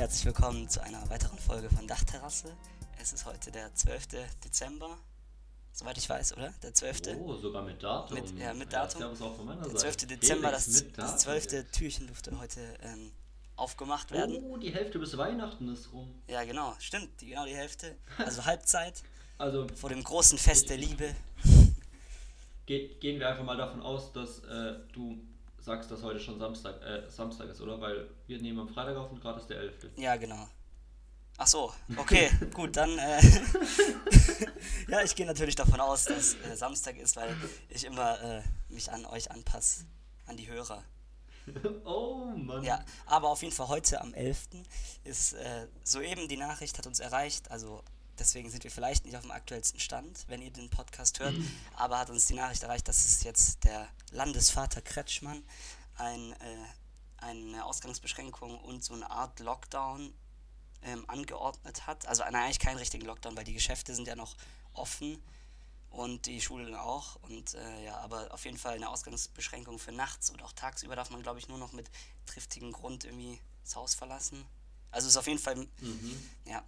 herzlich willkommen zu einer weiteren Folge von Dachterrasse. Es ist heute der 12. Dezember, soweit ich weiß, oder? Der 12. Oh, sogar mit Datum. Mit, ja, mit Datum. Ja, auch von meiner der Seite. 12. Dezember, Felix das, das Datum 12. jetzt. Türchen durfte heute ähm, aufgemacht werden. Oh, die Hälfte bis Weihnachten ist rum. Ja, genau, stimmt, genau die Hälfte. Also Halbzeit Also vor dem großen Fest der Liebe. ge gehen wir einfach mal davon aus, dass äh, du sagst, dass heute schon Samstag, äh, Samstag ist, oder? Weil wir nehmen am Freitag auf und gerade ist der 11. Ja, genau. Ach so, okay, gut, dann. Äh, ja, ich gehe natürlich davon aus, dass äh, Samstag ist, weil ich immer äh, mich an euch anpasse, an die Hörer. oh Mann. Ja, aber auf jeden Fall heute am 11. ist äh, soeben die Nachricht, hat uns erreicht, also deswegen sind wir vielleicht nicht auf dem aktuellsten Stand, wenn ihr den Podcast hört, aber hat uns die Nachricht erreicht, dass es jetzt der Landesvater Kretschmann ein, äh, eine Ausgangsbeschränkung und so eine Art Lockdown ähm, angeordnet hat. Also nein, eigentlich keinen richtigen Lockdown, weil die Geschäfte sind ja noch offen und die Schulen auch. Und äh, ja, aber auf jeden Fall eine Ausgangsbeschränkung für nachts und auch tagsüber darf man, glaube ich, nur noch mit triftigem Grund irgendwie das Haus verlassen. Also ist auf jeden Fall Mhm. ja,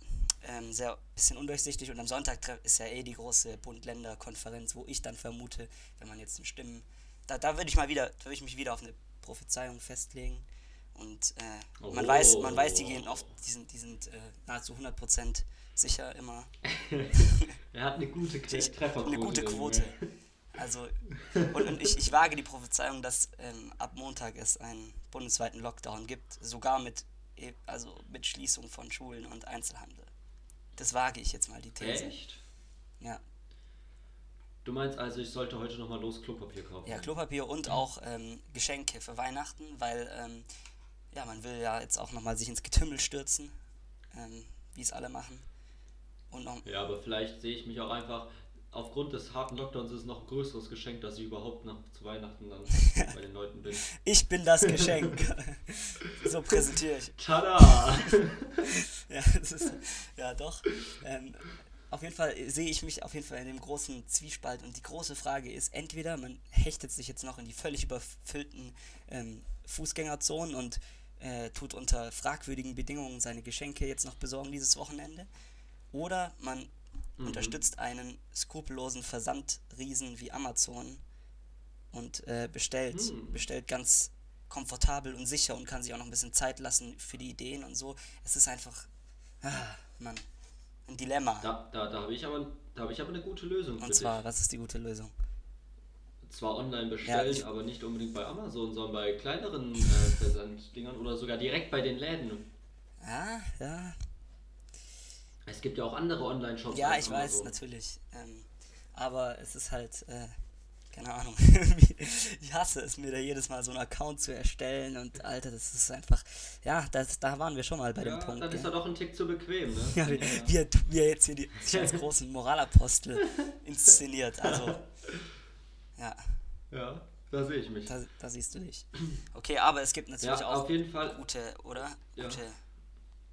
ähm, sehr bisschen undurchsichtig und am Sonntag ist ja eh die große Bund-Länder-Konferenz, wo ich dann vermute, wenn man jetzt den Stimmen, da, da würde ich mal wieder, würde ich mich wieder auf eine Prophezeiung festlegen und äh, man weiß, man weiß, die gehen oft, die sind, die sind äh, nahezu 100% sicher immer, Er hat eine gute Trefferquote. eine gute Quote. Also, und, und ich, ich wage die Prophezeiung, dass ähm, ab Montag es einen bundesweiten Lockdown gibt, sogar mit, e- also mit Schließung von Schulen und Einzelhandel. Das wage ich jetzt mal, die These. Echt? Ja, Du meinst also, ich sollte heute nochmal los Klopapier kaufen? ja Klopapier und auch ähm, Geschenke für Weihnachten, weil ähm, ja, man will ja jetzt auch nochmal sich ins Getümmel stürzen, ähm, wie es alle machen. Und noch, Ja, aber vielleicht sehe ich mich auch einfach, aufgrund des harten Lockdowns ist es noch ein größeres Geschenk, dass ich überhaupt nach zu Weihnachten dann bei den Leuten bin. ich bin das Geschenk. so präsentiere ich. Tada! Ja, das ist, ja doch. Ähm, auf jeden Fall sehe ich mich auf jeden Fall in dem großen Zwiespalt und die große Frage ist, entweder man hechtet sich jetzt noch in die völlig überfüllten ähm, Fußgängerzonen und äh, tut unter fragwürdigen Bedingungen seine Geschenke jetzt noch besorgen dieses Wochenende, oder man unterstützt einen skrupellosen Versandriesen wie Amazon und äh, bestellt, Hm. bestellt ganz komfortabel und sicher und kann sich auch noch ein bisschen Zeit lassen für die Ideen und so. Es ist einfach, ah, Mann, ein Dilemma. Da, da, da habe ich, aber- da hab ich aber eine gute Lösung für und zwar, was ist die gute Lösung? dich. Zwar online bestellen, Ja, aber nicht unbedingt bei Amazon, sondern bei kleineren äh, Versanddingern oder sogar direkt bei den Läden. Ja, ja, Es gibt ja auch andere Online-Shops. ja, ich weiß, Amazon. natürlich. Ähm, aber es ist halt, äh, keine Ahnung, ich hasse es mir da jedes Mal so einen Account zu erstellen und Alter, das ist einfach, ja, das, da waren wir schon mal bei Ja, dem Punkt. dann ist gell? er doch ein Tick zu bequem, ne? Ja, er, wie er jetzt hier die, sich als großen Moralapostel inszeniert. Also, ja, Ja, da sehe ich mich. da, da siehst du dich. Okay, aber es gibt natürlich Ja, auch gute, oder? Ja. Gute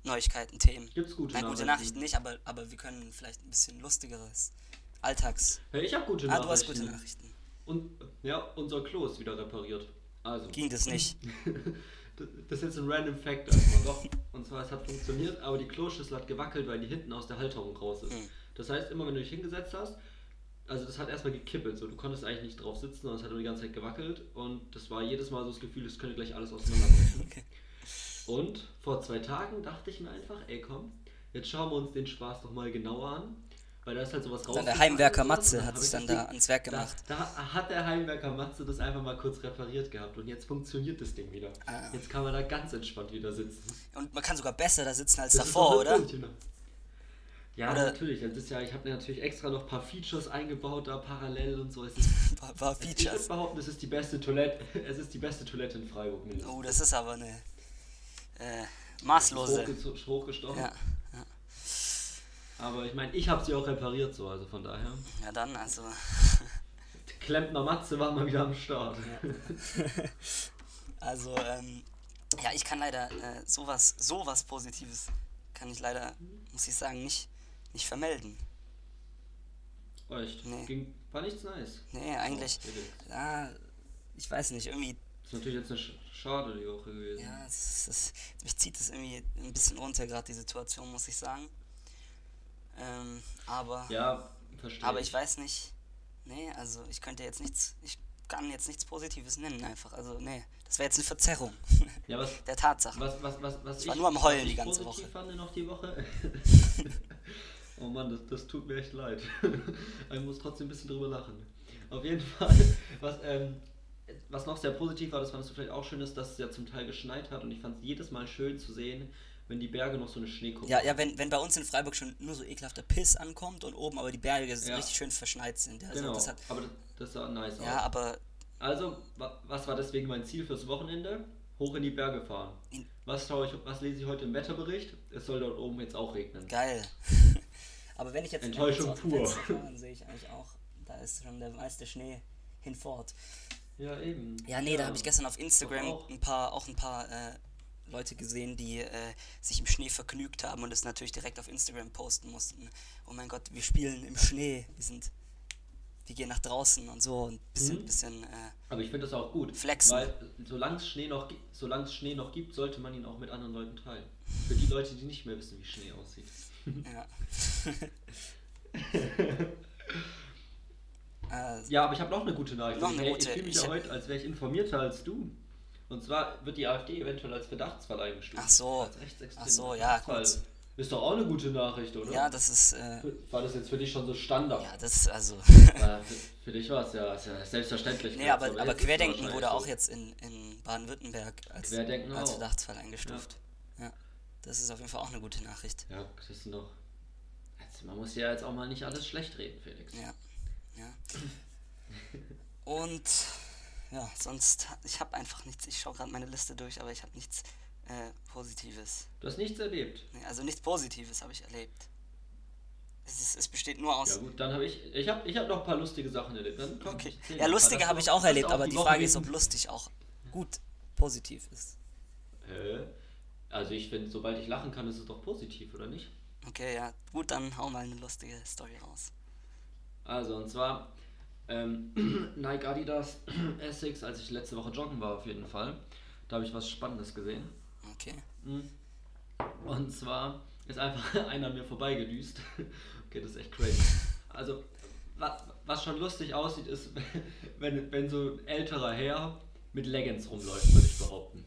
Neuigkeiten, Themen. gibt's gute Nein, gute Nachrichten. Nicht, aber, aber wir können vielleicht ein bisschen lustigeres Alltags. Hey, ich habe gute Ah, Nachrichten. du hast gute Nachrichten. Und ja, unser Klo ist wieder repariert. Also, Ging das nicht? das ist jetzt ein random Fact erstmal. Doch, und zwar, es hat funktioniert, aber die Kloschüssel hat gewackelt, weil die hinten aus der Halterung raus ist. Hm. Das heißt, immer wenn du dich hingesetzt hast, also das hat erstmal gekippelt, so du konntest eigentlich nicht drauf sitzen, sondern es hat nur die ganze Zeit gewackelt und das war jedes Mal so das Gefühl, es könnte gleich alles auseinanderbrechen. Okay. Und vor zwei Tagen dachte ich mir einfach, ey komm, jetzt schauen wir uns den Spaß doch mal genauer an, weil da ist halt sowas raus. Dann der Heimwerker Matze hat sich dann da ans Werk da, gemacht. da hat der Heimwerker Matze das einfach mal kurz repariert gehabt und jetzt funktioniert das Ding wieder. Ah. Jetzt kann man da ganz entspannt wieder sitzen. Und man kann sogar besser da sitzen als Das davor, oder? genau. Ja, Oder- natürlich. Das ist ja, ich habe natürlich extra noch ein paar Features eingebaut da parallel und so. Es ist, Ein paar, paar ich würde Features. behaupten, es ist die beste Toilette. Es ist die beste Toilette in Freiburg. mindestens. Oh, das ist aber eine äh, maßlose. Hochge- hochgestochen. Ja, Aber ich meine, ich habe sie auch repariert so, also von daher. ja dann, also. Klempner Matze war mal wieder am Start. Also, ähm, ja, ich kann leider äh, sowas, sowas Positives kann ich leider, muss ich sagen, nicht, nicht vermelden. Echt? Nee. Ging, war nichts nice. Nee, eigentlich, Oh, ja, ich weiß nicht, irgendwie ist natürlich jetzt eine Sch schade die Woche gewesen. Ja, es ist, es, mich zieht das irgendwie ein bisschen runter, gerade die Situation, muss ich sagen. Ähm, aber, Ja, verstehe. aber ich weiß nicht. Nee, also ich könnte jetzt nichts, ich kann jetzt nichts Positives nennen einfach. Also nee, das wäre jetzt eine Verzerrung Ja, was, der Tatsachen. was, was, was, was Ich war nur am Heulen die ganze Woche. fand noch die Woche. oh Mann, das, das tut mir echt leid. ich muss trotzdem ein bisschen drüber lachen. Auf jeden Fall, was, ähm, was noch sehr positiv war, das fandest du vielleicht auch schön, ist, dass es ja zum Teil geschneit hat und ich fand es jedes Mal schön zu sehen, wenn die Berge noch so eine Schneekuppe Ja, ja, wenn, wenn bei uns in Freiburg schon nur so ekelhafter Piss ankommt und oben aber die Berge Ja. richtig schön verschneit sind. Also Genau, das hat, aber das, das sah nice ja, aus. aber Also, wa- was war deswegen mein Ziel fürs Wochenende? Hoch in die Berge fahren. Was, schaue ich, was lese ich heute im Wetterbericht? Es soll dort oben jetzt auch regnen. geil. aber wenn ich jetzt Enttäuschung pur. Fenster dann sehe ich eigentlich auch, da ist schon der meiste Schnee hinfort. Ja, eben. Ja, nee, da habe ich gestern auf Instagram auch. ein paar, auch ein paar äh, Leute gesehen, die äh, sich im Schnee vergnügt haben und es natürlich direkt auf Instagram posten mussten. Oh mein Gott, wir spielen im Schnee, wir sind, wir gehen nach draußen und so und bisschen, Mhm. bisschen, äh, Aber ich finde das auch gut. Flexen. Weil solange es Schnee, noch, solange es Schnee noch gibt, sollte man ihn auch mit anderen Leuten teilen. Für die Leute, die nicht mehr wissen, wie Schnee aussieht. ja. äh, Ja, aber ich habe noch eine gute Nachricht. Noch eine ich gute. ich fühle mich Ich ja heute, als wäre ich informierter als du. Und zwar wird die AfD eventuell als Verdachtsfall eingestuft. Ach so. Als Ach so, ja, Verdachtsfall. Ist doch auch eine gute Nachricht, oder? ja, das ist, äh, War das jetzt für dich schon so Standard? ja, das ist also. Ja, für, dich war es ja, ja selbstverständlich. Nee, aber, aber Querdenken wurde auch jetzt in, in Baden-Württemberg als, als. Verdachtsfall eingestuft. Ja. Das ist auf jeden Fall auch eine gute Nachricht. Ja, das ist noch. Jetzt, man muss ja jetzt auch mal nicht alles schlecht reden, Felix. Ja. Ja. Und ja, sonst, ich habe einfach nichts, ich schaue gerade meine Liste durch, aber ich habe nichts äh, Positives. Du hast nichts erlebt. Nee, also nichts Positives habe ich erlebt. Es, ist, es besteht nur aus. Ja gut, dann habe ich. Ich habe ich hab noch ein paar lustige Sachen erlebt. Dann komm, Okay. Ja, lustige habe ich auch- erlebt, auch aber die die Frage ist, ob lustig auch gut positiv ist. Hä? Also ich finde, sobald ich lachen kann, ist es doch positiv, oder nicht? Okay, ja, gut, dann hau mal eine lustige Story raus. Also und zwar ähm, Nike Adidas Essex, als ich letzte Woche joggen war auf jeden Fall. Da habe ich was Spannendes gesehen. Okay. Mhm. Und zwar ist einfach einer mir vorbeigedüst. Okay, das ist echt crazy. Also, was, was schon lustig aussieht, ist, wenn, wenn so ein älterer Herr mit Leggings rumläuft, würde ich behaupten.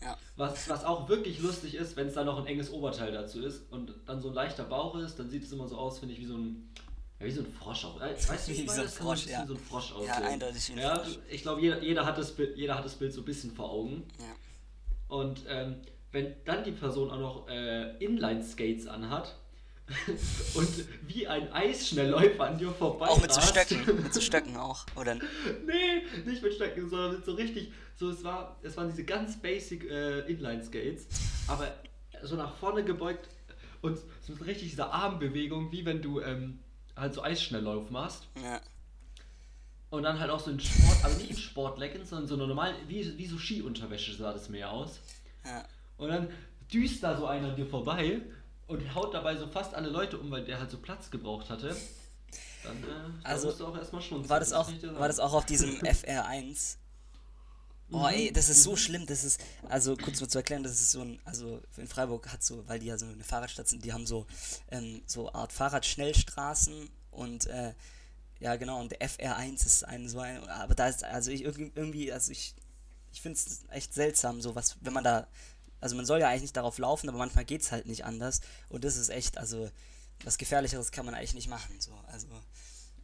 Ja. Was, was auch wirklich lustig ist, wenn es da noch ein enges Oberteil dazu ist und dann so ein leichter Bauch ist, dann sieht es immer so aus, finde ich, wie so ein, ja, wie so ein Frosch. Auch. Äh, Weißt du, Wie ich so ein Frosch, ja. so ein Frosch Ja, aussehen. eindeutig wie ein ja, Frosch. Ich glaube, jeder, jeder, hat das Bild, jeder hat das Bild so ein bisschen vor Augen. Ja. Und ähm, wenn dann die Person auch noch äh, Inline-Skates anhat und wie ein Eisschnellläufer an dir vorbei Auch mit so. Stöcken. Mit so Stöcken auch. Oder nee, nicht mit Stöcken, sondern mit so richtig, so es war, es waren diese ganz basic äh, Inline-Skates, aber so nach vorne gebeugt und so richtig diese Armbewegung, wie wenn du ähm, halt so Eisschnelllauf machst. ja. Und dann halt auch so in Sport, aber nicht in Sportleggings, sondern so normal, wie, wie so Skiunterwäsche sah das mehr aus. Ja. Und dann düst da so einer an dir vorbei und haut dabei so fast alle Leute um, weil der halt so Platz gebraucht hatte. Dann äh, da Also, musst du auch erstmal schmunzeln. War das auch, war das auch auf diesem FR1? Oh ey, das ist so schlimm, das ist, also kurz mal zu erklären, das ist so ein, also in Freiburg hat so, weil die ja so eine Fahrradstadt sind, die haben so, ähm, so Art Fahrradschnellstraßen und äh, ja genau, und der FR1 ist ein so ein, aber da ist, also ich irgendwie- irgendwie, also ich, ich finde es echt seltsam, so was, wenn man da, also man soll ja eigentlich nicht darauf laufen, aber manchmal geht es halt nicht anders und das ist echt, also was Gefährlicheres kann man eigentlich nicht machen, so, also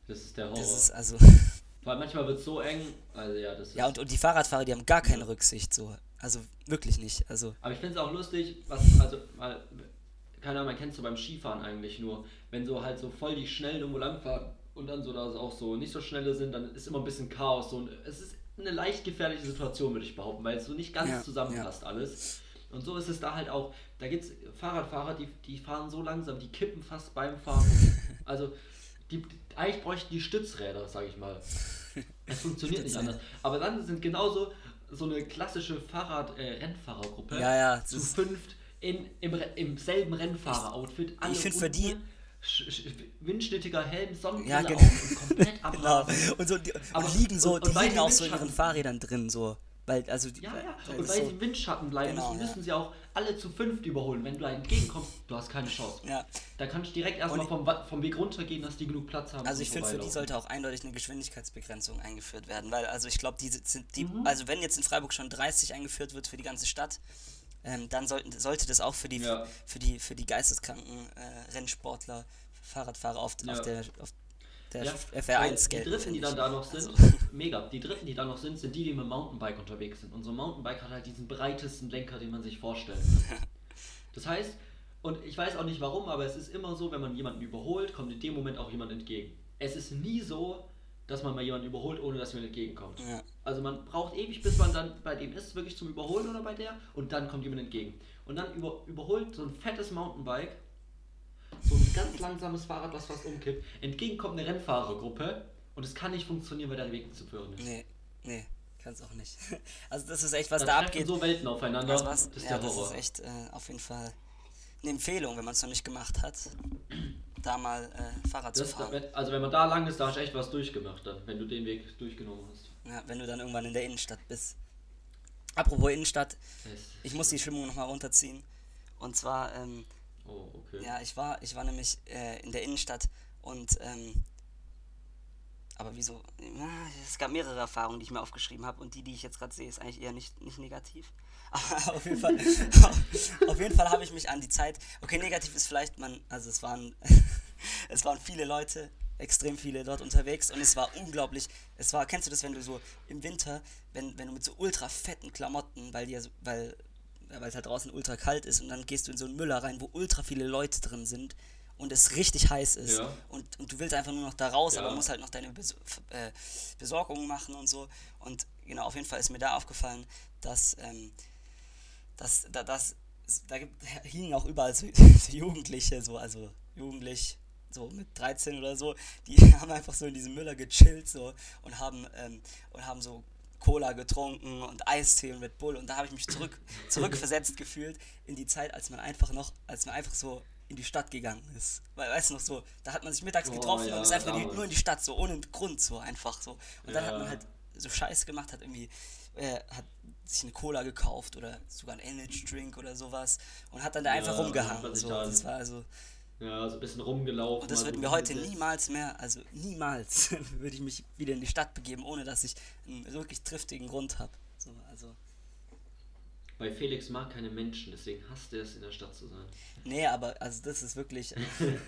Das ist der Horror. das ist, also Weil manchmal wird es so eng. Also ja, das ist. Ja, und, und die Fahrradfahrer, die haben gar keine Rücksicht, so. Also wirklich nicht. Also, Aber ich finde es auch lustig, was, also, mal, keine Ahnung, man kennt es so beim Skifahren eigentlich nur, wenn so halt so voll die Schnellen irgendwo langfahren und dann so da auch so nicht so schnelle sind, dann ist immer ein bisschen Chaos. So, und es ist eine leicht gefährliche Situation, würde ich behaupten, weil es so nicht ganz Ja, zusammenpasst alles. Und so ist es da halt auch. Da gibt es Fahrradfahrer, die, die fahren so langsam, die kippen fast beim Fahren. Also, die, eigentlich bräuchten die Stützräder, sage ich mal. Es funktioniert nicht anders. Aber dann sind genauso so eine klassische Fahrrad-Rennfahrergruppe Ja, ja, zu fünft in, im, im selben Rennfahrer-Outfit. ich finde für die, windschnittiger Helm, Sonnenbrille Ja, genau. auf und komplett Genau. abrasen. Und, so, die, Aber- und liegen so, und- die und weil liegen die auch so in ihren Fahrrädern drin, so. Weil, also, die, Ja, ja. weil Und weil so, sie im Windschatten bleiben Genau, müssen, ja. müssen sie auch alle zu fünft überholen. Wenn du da entgegenkommst, du hast keine Chance. Ja. Da kannst du direkt erstmal vom, vom Weg runtergehen, dass die genug Platz haben. Also ich finde, für die sollte auch eindeutig eine Geschwindigkeitsbegrenzung eingeführt werden, weil also ich glaube, die sind die, Mhm. also wenn jetzt in Freiburg schon 30 eingeführt wird für die ganze Stadt, ähm, dann sollten, sollte das auch für die Ja. für die für die geisteskranken äh, Rennsportler, Fahrradfahrer auf, Ja. auf der auf der Ja, FR1 weil gelten. Die Dritten, die dann da noch sind, Also, mega. Die Dritten, die da noch sind, sind die, die mit dem Mountainbike unterwegs sind. Und so ein Mountainbike hat halt diesen breitesten Lenker, den man sich vorstellen kann. Das heißt, und ich weiß auch nicht warum, aber es ist immer so, wenn man jemanden überholt, kommt in dem Moment auch jemand entgegen. Es ist nie so, dass man mal jemanden überholt, ohne dass jemand entgegenkommt. ja. Also man braucht ewig, bis man dann bei dem ist, wirklich zum Überholen oder bei der, und dann kommt jemand entgegen. Und dann über, überholt so ein fettes Mountainbike, so ein ganz langsames Fahrrad, was fast umkippt, entgegen kommt eine Rennfahrergruppe und es kann nicht funktionieren, weil der Weg zu führen ist. Nee, nee, kann es auch nicht. Also das ist echt, was da treffen abgeht. so Welten aufeinander. Also was, das ist ja, der das Horror. ist echt äh, auf jeden Fall eine Empfehlung, wenn man es noch nicht gemacht hat, da mal äh, Fahrrad das, zu fahren. also wenn man da lang ist, da hast du echt was durchgemacht dann, wenn du den Weg durchgenommen hast. Ja, wenn du dann irgendwann in der Innenstadt bist. Apropos Innenstadt, ich muss die Stimmung nochmal runterziehen. Und zwar, ähm, Oh, okay. ja, ich war, ich war nämlich äh, in der Innenstadt und, ähm, aber wieso? Es gab mehrere Erfahrungen, die ich mir aufgeschrieben habe und die, die ich jetzt gerade sehe, ist eigentlich eher nicht, nicht negativ. Aber auf jeden Fall, auf jeden Fall habe ich mich an die Zeit, okay, negativ ist vielleicht, man, also es waren, es waren viele Leute, extrem viele dort unterwegs und es war unglaublich, es war, kennst du das, wenn du so im Winter, wenn, wenn du mit so ultra fetten Klamotten, weil dir, weil, weil es halt draußen ultra kalt ist und dann gehst du in so einen Müller rein, wo ultra viele Leute drin sind und es richtig heiß ist Ja. und, und du willst einfach nur noch da raus, Ja. aber musst halt noch deine Bes äh, Besorgungen machen und so. Und genau, auf jeden Fall ist mir da aufgefallen, dass, ähm, dass da, das, da gibt, hingen auch überall so, so Jugendliche, so, also jugendlich, so mit 13 oder so, die haben einfach so in diesem Müller gechillt so und haben, ähm, und haben so Cola getrunken und Eistee und Red Bull und da habe ich mich zurück, zurückversetzt gefühlt in die Zeit, als man einfach noch, als man einfach so in die Stadt gegangen ist. Weil, weißt du noch so, da hat man sich mittags Oh, getroffen ja, und ist einfach in die, nur in die Stadt, so ohne Grund, so einfach so. Und dann hat Ja. man halt so Scheiß gemacht, hat irgendwie, äh, hat sich eine Cola gekauft oder sogar ein Energy Drink oder sowas und hat dann da Ja, einfach hat man rumgehangen. So. da- Das war also, Ja, so ein bisschen rumgelaufen. und das so mir heute niemals mehr, also niemals würde ich mich wieder in die Stadt begeben, ohne dass ich einen wirklich triftigen Grund habe. So, also, Weil Felix mag keine Menschen, deswegen hasst er es, in der Stadt zu sein. nee, aber also das ist wirklich,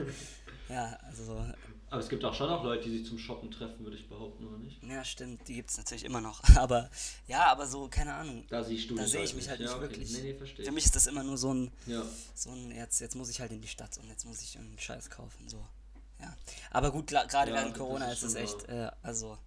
ja, also so, Aber es gibt auch schon auch Leute, die sich zum Shoppen treffen, würde ich behaupten, oder nicht? ja stimmt, die gibt es natürlich immer noch. Aber ja, aber so, keine Ahnung. Da siehst du Da dich sehe ich mich halt ja, nicht okay. wirklich. Nee, nee, verstehe. Für mich ist das immer nur so ein, Ja. so ein, jetzt, jetzt muss ich halt in die Stadt und jetzt muss ich einen Scheiß kaufen, so. Ja. Aber gut, gerade Ja, während Corona ist es echt, äh, also,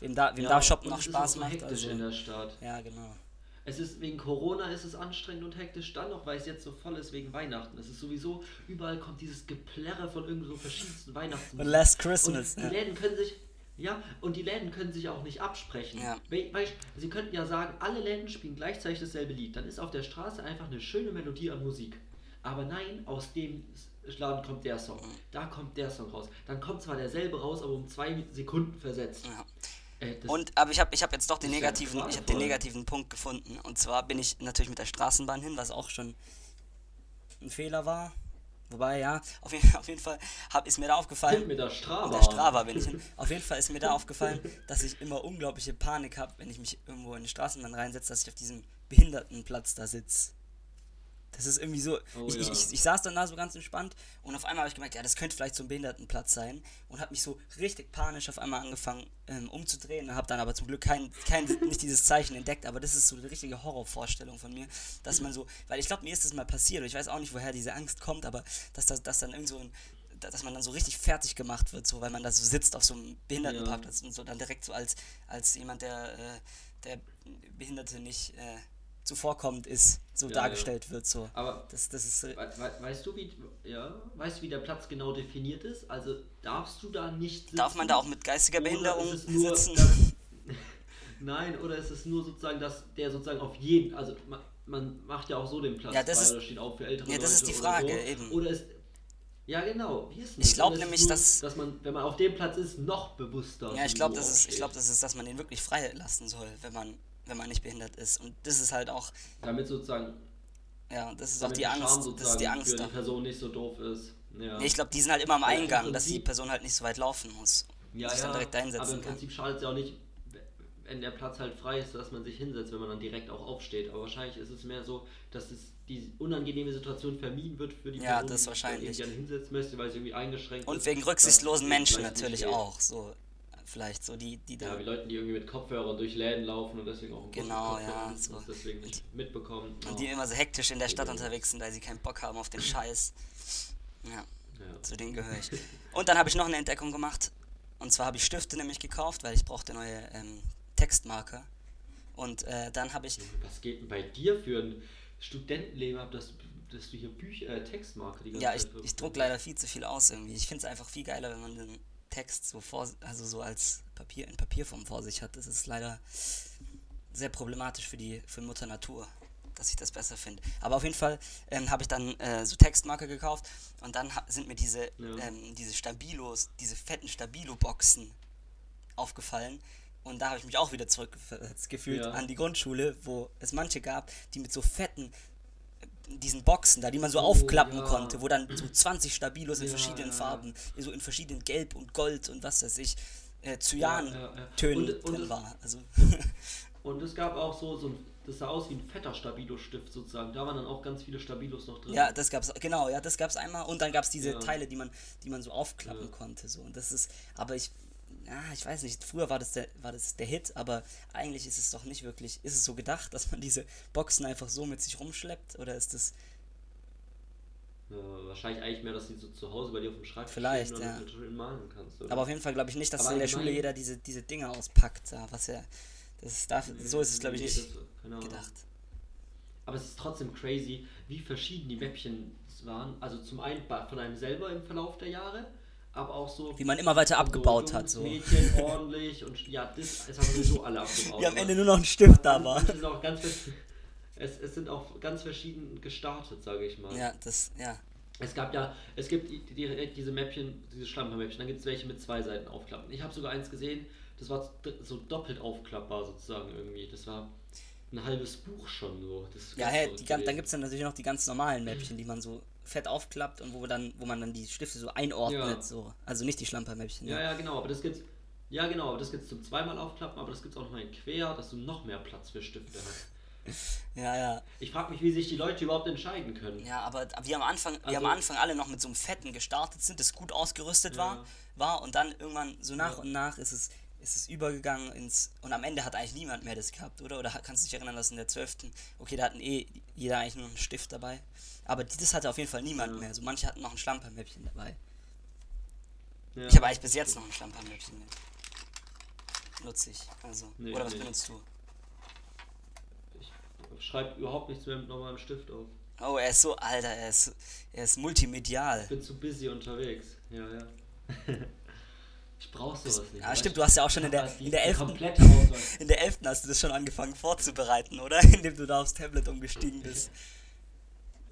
wem da, wem ja, da Shoppen noch Spaß macht, hektisch also, in der Stadt. ja, genau. Es ist wegen Corona ist es anstrengend und hektisch, dann noch, weil es jetzt so voll ist wegen Weihnachten. Es ist sowieso, überall kommt dieses Geplärre von irgend so verschiedensten Weihnachten. Und Last Christmas, Und die. Läden können sich, ja, und die Läden können sich auch nicht absprechen. Ja. We weißt, sie könnten ja sagen, alle Läden spielen gleichzeitig dasselbe Lied. Dann ist auf der Straße einfach eine schöne Melodie an Musik. Aber nein, aus dem Laden kommt der Song. Da kommt der Song raus. Dann kommt zwar derselbe raus, aber um zwei Sekunden versetzt. ja. Ey, Und, aber ich habe ich hab jetzt doch den negativen, ich habe den negativen Punkt gefunden. Und zwar bin ich natürlich mit der Straßenbahn hin, was auch schon ein Fehler war. Wobei, ja, auf jeden, auf jeden Fall hab, ist mir da aufgefallen, mit der Strava. Mit der Strava bin ich hin. Auf jeden Fall ist mir da aufgefallen, dass ich immer unglaubliche Panik habe, wenn ich mich irgendwo in eine Straßenbahn reinsetze, dass ich auf diesem Behindertenplatz da sitze. Das ist irgendwie so. Oh ich, ich, ja. ich, ich saß dann da so ganz entspannt und auf einmal habe ich gemerkt, ja, das könnte vielleicht so ein Behindertenplatz sein und habe mich so richtig panisch auf einmal angefangen ähm, umzudrehen und habe dann aber zum Glück kein, kein, nicht dieses Zeichen entdeckt, aber das ist so eine richtige Horrorvorstellung von mir, dass man so, weil ich glaube, mir ist das mal passiert und ich weiß auch nicht, woher diese Angst kommt, aber dass, das, dass dann irgend so ein dass man dann so richtig fertig gemacht wird, so weil man da so sitzt auf so einem Behindertenparkplatz und so dann direkt so als, als jemand, der, äh, der Behinderte nicht äh, zuvorkommend ist, so Ja, dargestellt wird. So. Aber Das, das ist. We we weißt du, wie, ja, weißt du, wie der Platz genau definiert ist? Also darfst du da nicht sitzen? Darf man da auch mit geistiger Oder Behinderung ist nur, sitzen? dass- Nein, oder ist es nur sozusagen, dass der sozusagen auf jeden, also man, man macht ja auch so den Platz, Ja, das frei ist- oder steht auch für ältere ja, das ist Leute die oder Frage, so. eben. Oder ist, Ja, genau. Ist Ich glaub Oder ist es nämlich, nur, dass- dass man, wenn man auf dem Platz ist, noch bewusster. Ja, ich glaube, das ist, ich glaube, das ist, dass man den wirklich frei lassen soll, wenn man, wenn man nicht behindert ist. Und das ist halt auch, Damit sozusagen. ja, das ist auch die Angst, das ist die Angst für die Person nicht so doof ist. Ja. Nee, ich glaube, die sind halt immer am Aber im Eingang, dass die Person halt nicht so weit laufen muss. ja, sich ja, dann direkt aber einsetzen im kann. Prinzip schadet es ja auch nicht, wenn der Platz halt frei ist, dass man sich hinsetzt, wenn man dann direkt auch aufsteht. Aber wahrscheinlich ist es mehr so, dass es die unangenehme Situation vermieden wird für die Ja, Person, das die sich wahrscheinlich. dann hinsetzen möchte, weil sie irgendwie eingeschränkt Und ist. wegen dass rücksichtslosen Menschen natürlich auch. So, vielleicht so die, die Ja, dann. wie Leute, die irgendwie mit Kopfhörern durch Läden laufen und deswegen auch Genau, ja, so. und deswegen nicht mitbekommen. Und die immer so hektisch in der Stadt Ja. unterwegs sind, weil sie keinen Bock haben auf den Scheiß. Ja, ja. zu denen gehöre ich. Und dann habe ich noch eine Entdeckung gemacht. Und zwar habe ich Stifte nämlich gekauft, weil ich brauchte neue ähm, Textmarker. Und äh, dann habe ich. Was geht denn bei dir für ein Studentenleben ab, dass, dass du hier Bücher, äh, Textmarke die ganze Ja, ich, ich druck leider viel zu viel aus irgendwie. Ich finde es einfach viel geiler, wenn man den Text so vor, also so als Papier in Papierform vor sich hat. Das ist leider sehr problematisch für die für Mutter Natur, dass ich das besser finde. Aber auf jeden Fall ähm, habe ich dann äh, so Textmarker gekauft und dann sind mir diese Ja. ähm, diese Stabilos, diese fetten Stabilo-Boxen aufgefallen. Und da habe ich mich auch wieder zurückversetzt gefühlt Ja. an die Grundschule, wo es manche gab, die mit so fetten diesen Boxen da, die man so Oh, aufklappen ja. konnte, wo dann so 20 Stabilos in Ja, verschiedenen. Farben, so in verschiedenen Gelb und Gold und was weiß ich, äh, Cyan-Tönen ja, drin es- war. Also, Und es gab auch so, so ein, das sah aus wie ein fetter Stabilo-Stift sozusagen. Da waren dann auch ganz viele Stabilos noch drin. ja, das gab's, genau, ja, das gab's einmal und dann gab's diese Ja. Teile, die man, die man so aufklappen Ja. konnte, so. Und das ist, aber ich, ja, ich weiß nicht, früher war das, der, war das der Hit, aber eigentlich ist es doch nicht wirklich, ist es so gedacht, dass man diese Boxen einfach so mit sich rumschleppt oder ist das, Ja, wahrscheinlich eigentlich mehr, dass sie so zu Hause bei dir auf dem Schreibtisch Vielleicht, ja. malen kannst. Oder? aber auf jeden Fall glaube ich nicht, dass in der Schule jeder diese, diese Dinge auspackt, was ja, das ist dafür, so ist es glaube ich Nee, nicht das- gedacht. Aber es ist trotzdem crazy, wie verschieden die Mäppchen waren. Also zum einen von einem selber im Verlauf der Jahre, aber auch so. Wie man immer weiter abgebaut so hat, so. Mädchen ordentlich und ja, das, das haben sowieso alle abgebaut. Wie am Ende nur noch ein Stift da war. Es, auch ganz, es, es sind auch ganz verschieden gestartet, sage ich mal. Ja, das, ja. Es gab ja, es gibt die- direkt diese Mäppchen, diese Schlampermäppchen, dann gibt es welche mit zwei Seiten aufklappen. Ich habe sogar eins gesehen, das war so doppelt aufklappbar sozusagen irgendwie. Das war ein halbes Buch schon so. Ja, verrückt die, dann gibt es dann natürlich noch die ganz normalen Mäppchen, die man so fett aufklappt und wo dann, wo man dann die Stifte so einordnet, Ja. so. Also nicht die Schlampermäppchen. Ja, ne? ja, genau, aber das gibt's. Ja, genau, aber das gibt's zum zweimal aufklappen, aber das gibt's auch noch mal in quer, dass du noch mehr Platz für Stifte hast. ja, ja. Ich frage mich, wie sich die Leute überhaupt entscheiden können. Ja, aber wir am Anfang, wir Also- am Anfang alle noch mit so einem fetten gestartet sind, das gut ausgerüstet war, Ja. war und dann irgendwann so nach Ja. und nach ist es, ist es übergegangen ins und am Ende hat eigentlich niemand mehr das gehabt, oder? Oder kannst du dich erinnern, dass in der 12. Okay, da hatten eh jeder eigentlich nur einen Stift dabei. Aber das hatte auf jeden Fall niemand Ja. mehr. So manche hatten noch ein Schlampermäppchen dabei. Ja. Ich habe eigentlich bis jetzt noch ein Schlampermäppchen mit. Nutze ich. Also. Nee, Oder was nee. benutzt du? Ich schreibe überhaupt nichts mehr mit normalem Stift auf. Oh, er ist so, Alter, er ist, er ist multimedial. Ich bin zu busy unterwegs. Ja, ja. ich brauch sowas nicht. Ah, weißt stimmt, du hast ja auch schon in der, in der die 11. komplette Auswahl. In der 11. hast du das schon angefangen vorzubereiten, oder? Indem du da aufs Tablet umgestiegen bist.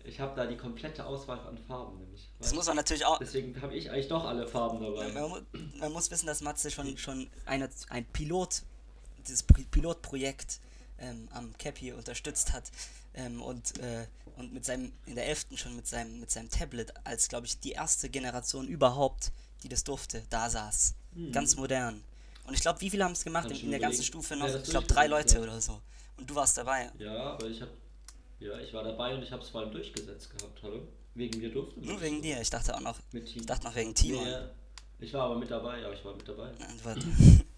Ich habe da die komplette Auswahl an Farben nämlich. Das muss man natürlich auch. Deswegen habe ich eigentlich doch alle Farben dabei. Man, man muss wissen, dass Matze schon, schon eine, ein Pilot, dieses Pilotprojekt ähm, am Cap hier unterstützt hat ähm, und, äh, und mit seinem, in der 11. schon mit seinem, mit seinem Tablet als, glaube ich, die erste Generation überhaupt, die das durfte, da saß. Ganz modern. Und ich glaube, wie viele haben es gemacht in, in der ganzen Stufe noch? das Ich glaube, drei Leute hat. oder so. Und du warst dabei. Ja, aber ich hab, ja, ich war dabei und ich habe es vor allem durchgesetzt gehabt, hallo? Wegen mir durften wir Nur wegen dir. Ich dachte auch noch, Mit Team. ich dachte noch wegen Timon. Nee, ich war aber mit dabei, ja, ich war mit dabei. Ja,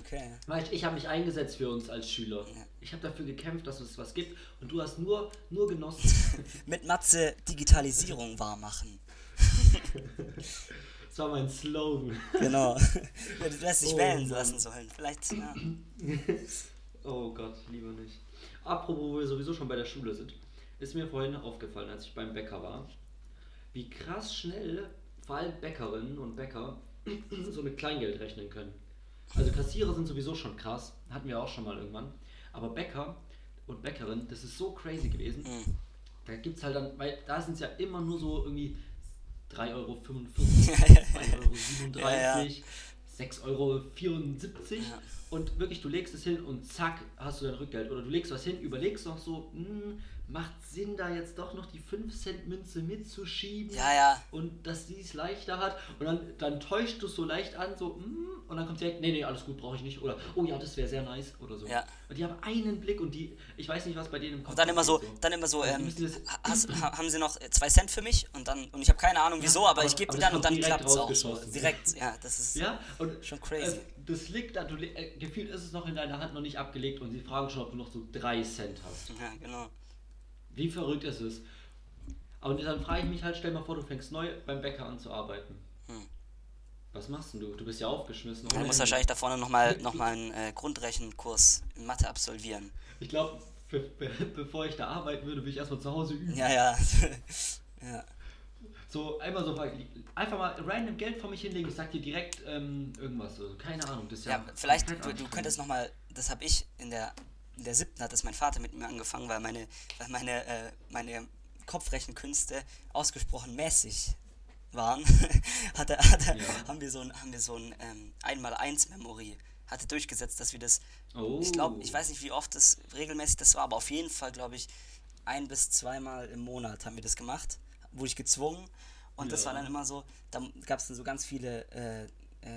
Okay. Weißt, ich habe mich eingesetzt für uns als Schüler. Ja. Ich habe dafür gekämpft, dass es was gibt und du hast nur, nur genossen. Mit Matze Digitalisierung wahr machen. Das war mein Slogan. Genau. Ja, du hättest dich Oh, wählen lassen sollen. Vielleicht, ja. Oh Gott, lieber nicht. Apropos, wo wir sowieso schon bei der Schule sind, ist mir vorhin aufgefallen, als ich beim Bäcker war, wie krass schnell vor allem Bäckerinnen und Bäcker so mit Kleingeld rechnen können. Also Kassierer sind sowieso schon krass, hatten wir auch schon mal irgendwann. Aber Bäcker und Bäckerinnen, das ist so crazy gewesen. Hm. Da gibt es halt dann, weil da sind es ja immer nur so irgendwie 3,45 Euro, 2,37 Euro, Ja, ja. 6,74 Euro. Ja. Und wirklich, du legst es hin und zack, hast du dein Rückgeld. Oder du legst was hin, überlegst noch so, hm, macht Sinn, da jetzt doch noch die 5-Cent-Münze mitzuschieben? Ja, ja. Und dass sie es leichter hat. Und dann, dann täuscht du es so leicht an, so, hm, und dann kommt direkt, nee, nee, alles gut, brauche ich nicht. Oder, oh ja, das wäre sehr nice. Oder so. Ja. Und die haben einen Blick und die, ich weiß nicht, was bei denen im Kopf Und dann immer so, abgeht, dann immer so, Also ähm, hast, ha- haben sie noch äh, zwei Cent für mich? Und dann, und ich habe keine Ahnung wieso, aber, aber- ich gebe die dann und dann klappt es auch. So. Direkt, ja, das ist Ja, und schon crazy. Äh, das liegt da, du, äh, gefühlt ist es noch in deiner Hand noch nicht abgelegt und sie fragen schon, ob du noch so 3 Cent hast. Ja, genau. Wie verrückt ist es? Und dann frage ich mich halt, stell mal vor, du fängst neu beim Bäcker an zu arbeiten. Hm. Was machst denn du? Du bist ja aufgeschmissen. Du musst wahrscheinlich da vorne nochmal noch mal einen äh, Grundrechenkurs in Mathe absolvieren. Ich glaube, be be bevor ich da arbeiten würde, würde ich erstmal zu Hause üben. Ja, ja. ja. So einmal so einfach mal random Geld vor mich hinlegen. Ich sag dir direkt ähm, irgendwas. Also, keine Ahnung. Das ist ja, Ja, vielleicht, du, du könntest nochmal, das habe ich in der, in der siebten hat das mein Vater mit mir angefangen, weil meine, weil meine, äh, meine Kopfrechenkünste ausgesprochen mäßig waren, hat er, hat er, Ja. haben wir so ein, haben wir so ein ähm, Einmal-Eins-Memory, hatte durchgesetzt, dass wir das, Oh. ich glaube, ich weiß nicht, wie oft das regelmäßig das war, aber auf jeden Fall, glaube ich, ein bis zweimal im Monat haben wir das gemacht, wurde ich gezwungen und das Ja. war dann immer so, da gab es dann so ganz viele äh,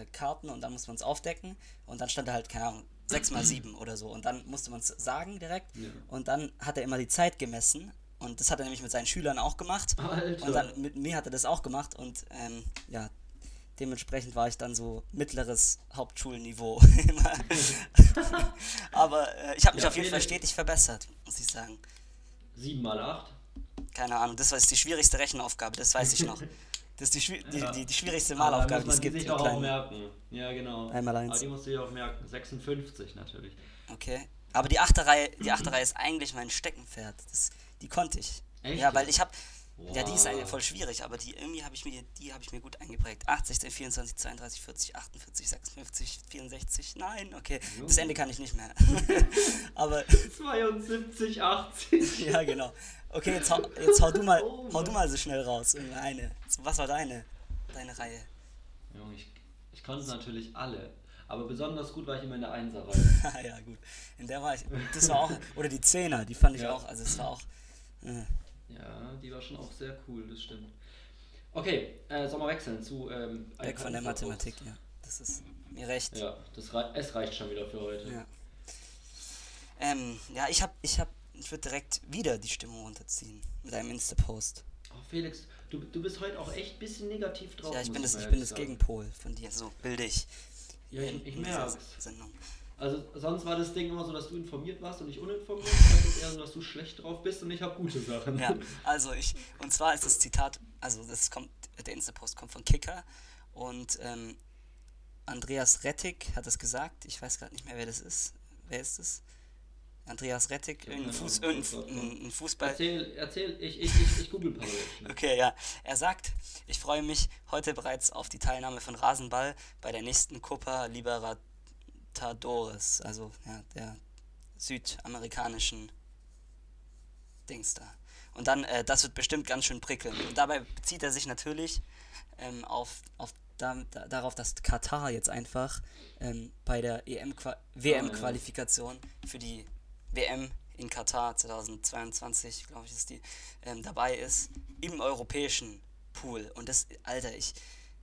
äh, Karten und dann musste man es aufdecken und dann stand da halt, keine Ahnung, 6 mal 7 oder so und dann musste man es sagen direkt Ja. und dann hat er immer die Zeit gemessen und das hat er nämlich mit seinen Schülern auch gemacht Alter. und dann mit mir hat er das auch gemacht und ähm, ja, dementsprechend war ich dann so mittleres Hauptschulniveau. Aber äh, ich habe mich Ja, auf jeden Fall stetig verbessert, muss ich sagen. 7 mal 8. Keine Ahnung, das war die schwierigste Rechenaufgabe, das weiß ich noch. Das ist die, schwi- Ja. die, die, die schwierigste Malaufgabe, die es gibt. sich im doch auch merken. Ja, genau. Einmal eins. Aber die musst du dir auch merken. 56 natürlich. Okay. Aber die achte Reihe, die achte Reihe ist eigentlich mein Steckenpferd. Das, die konnte ich. Echt? Ja, weil ich habe ja, die ist Wow. eigentlich voll schwierig, aber die irgendwie habe ich mir die habe ich mir gut eingeprägt. 8, 16, 24, 32, 40, 48, 56, 64. Nein, okay. Das Junge. Ende kann ich nicht mehr. aber 72, 80. ja, genau. Okay, jetzt hau, jetzt hau du mal Oh hau du mal so schnell raus. So, Was war deine deine Reihe? Junge, ich, ich konnte natürlich alle. Aber besonders gut war ich immer in der Einserreihe. Ah, ja, gut. In der war ich das war auch oder die Zehner, die fand ich Ja. auch, also es war auch äh, Ja, die war schon auch sehr cool, das stimmt. Okay, äh, sollen wir wechseln zu. Ähm, weg von der? Mathematik, ja. Das ist mir recht. Ja, das rei es reicht schon wieder für heute. Ja. Ähm, ja, ich hab, ich hab, ich würde direkt wieder die Stimmung runterziehen mit einem Insta-Post. Oh, Felix, du, du bist heute auch echt ein bisschen negativ drauf. Ja, ich bin das, ich bin das. Gegenpol von dir, so bilde ich. Ja, ich, ich merk's. Sendung. Also sonst war das Ding immer so, dass du informiert warst und ich uninformiert. Heute ist eher so, dass du schlecht drauf bist und ich habe gute Sachen. Ja, also ich, und zwar ist das Zitat, also das kommt, der Insta-Post kommt von Kicker und ähm, Andreas Rettig hat es gesagt, ich weiß gerade nicht mehr, wer das ist. Wer ist das? Andreas Rettig, irgendein, keine Fuß, irgendein, das Fußball. Erzähl, erzähl, ich, ich, ich, ich google parallel. Okay, ja. Er sagt, ich freue mich heute bereits auf die Teilnahme von Rasenball bei der nächsten Copa Libertadores, also ja, der südamerikanischen Dings da. Und dann, äh, das wird bestimmt ganz schön prickeln. Und dabei bezieht er sich natürlich ähm, auf, auf da, da, darauf, dass Katar jetzt einfach ähm, bei der -Qua WM-Qualifikation für die WM in Katar 2022, glaube ich, ist die, ähm, dabei ist, im europäischen Pool. Und das, Alter, ich,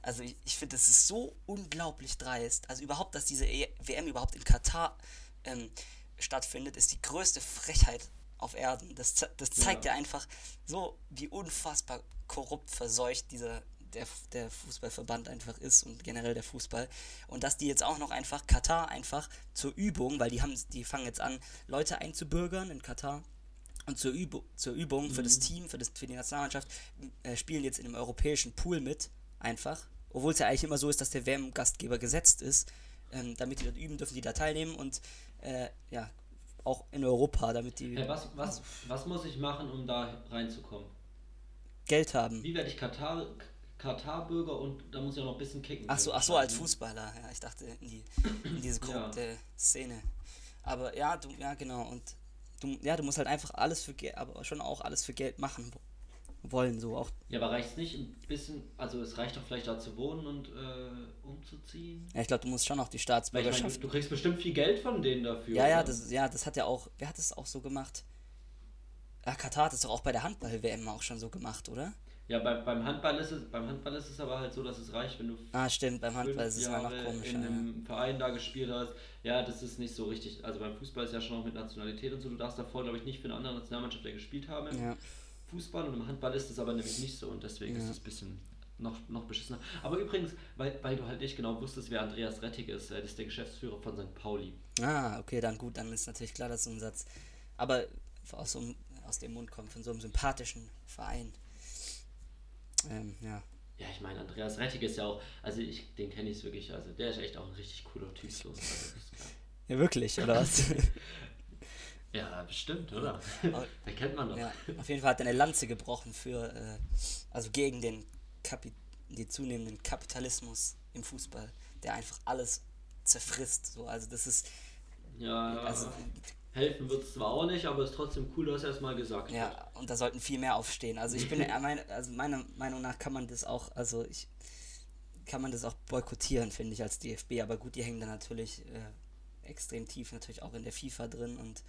also ich, ich finde, das ist so unglaublich dreist. Also überhaupt, dass diese e WM überhaupt in Katar ähm, stattfindet, ist die größte Frechheit auf Erden. Das, das zeigt ja. Ja. einfach so, wie unfassbar korrupt verseucht dieser der, der Fußballverband einfach ist und generell der Fußball. Und dass die jetzt auch noch einfach Katar einfach zur Übung, weil die haben, die fangen jetzt an, Leute einzubürgern in Katar. Und zur, Übu zur Übung für das Team, für, das, für die Nationalmannschaft, äh, spielen jetzt in einem europäischen Pool mit, einfach. Obwohl es ja eigentlich immer so ist, dass der WM-Gastgeber gesetzt ist. Ähm, damit die dort üben, dürfen die da teilnehmen und äh, ja, auch in Europa, damit die Hey, was, was, was muss ich machen, um da reinzukommen? Geld haben. Wie werde ich Katar, Katar-Bürger und da muss ich auch noch ein bisschen kicken. Ach so, ach so, als Fußballer. Ja, ich dachte in, die, in diese Ja. korrupte Szene. Aber ja, du, ja, genau. Und du, ja, du musst halt einfach alles für Geld, aber schon auch alles für Geld machen wollen, so auch. Ja, aber reicht es nicht ein bisschen, also es reicht doch vielleicht da zu wohnen und äh, umzuziehen? Ja, ich glaube, du musst schon auch die Weil ich Staatsbürgerschaft. mein, du, du kriegst bestimmt viel Geld von denen dafür. ja, ja, das, ja, das hat ja auch, wer hat das auch so gemacht? Ja, Katar hat es doch auch bei der Handball-WM auch schon so gemacht, oder? Ja, bei, beim, Handball ist es, beim Handball ist es aber halt so, dass es reicht, wenn du Ah, stimmt, beim Handball ist es immer noch Jahre komischer. in Ja. einem Verein da gespielt hast. Ja, das ist nicht so richtig. Also beim Fußball ist ja schon noch mit Nationalität und so. Du darfst davor, glaube ich, nicht für eine andere Nationalmannschaft ja gespielt haben Ja. Fußball und im Handball ist es aber nämlich nicht so und deswegen ist Ja. es ein bisschen noch, noch beschissener. Aber übrigens, weil, weil du halt nicht genau wusstest, wer Andreas Rettig ist, äh, das ist der Geschäftsführer von St. Pauli. Ah, okay, dann gut, dann ist natürlich klar, dass so ein Satz. Aber aus, so einem, aus dem Mund kommt von so einem sympathischen Verein. Ähm, ja. Ja, ich meine, Andreas Rettig ist ja auch, also ich, den kenne ich wirklich, also der ist echt auch ein richtig cooler Typ. So, das ist. Ja, wirklich, oder was? Ja, bestimmt, oder? Den kennt man doch. ja, auf jeden Fall hat er eine Lanze gebrochen für, äh, also gegen den, Kapi den zunehmenden Kapitalismus im Fußball, der einfach alles zerfrisst. So, also das ist, Ja, also helfen wird es zwar auch nicht, aber es ist trotzdem cool, dass er es mal gesagt hat. Ja, und da sollten viel mehr aufstehen. Also ich bin, also meiner Meinung nach kann man das auch, also ich kann man das auch boykottieren, finde ich, als DFB. Aber gut, die hängen da natürlich äh, extrem tief natürlich auch in der FIFA drin und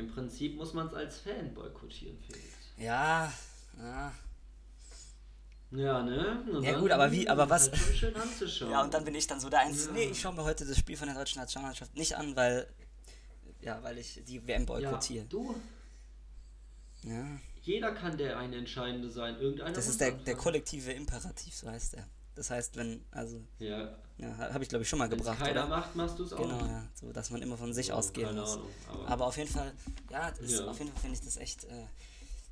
Im Prinzip muss man es als Fan boykottieren, Felix. ja, ja. Ja, ne? Und Ja, gut, aber wie- aber was- schön anzuschauen. Ja, und dann bin ich dann so der Einzige, Ja. nee, ich schaue mir heute das Spiel von der deutschen Nationalmannschaft nicht an, weil, ja, weil ich die WM ja, boykottiere. du, Ja, jeder kann der eine Entscheidende sein. Irgendeiner das ist der, der kollektive Imperativ, so heißt er. Das heißt, wenn, also, Ja, ja, habe ich glaube ich schon mal wenn es gebracht, keiner oder? macht, machst du es auch Genau, ja, so, dass man immer von sich So, ausgehen muss. Ahnung, aber- Aber auf jeden Fall, ja, ist, Ja. auf jeden Fall finde ich das echt. Äh,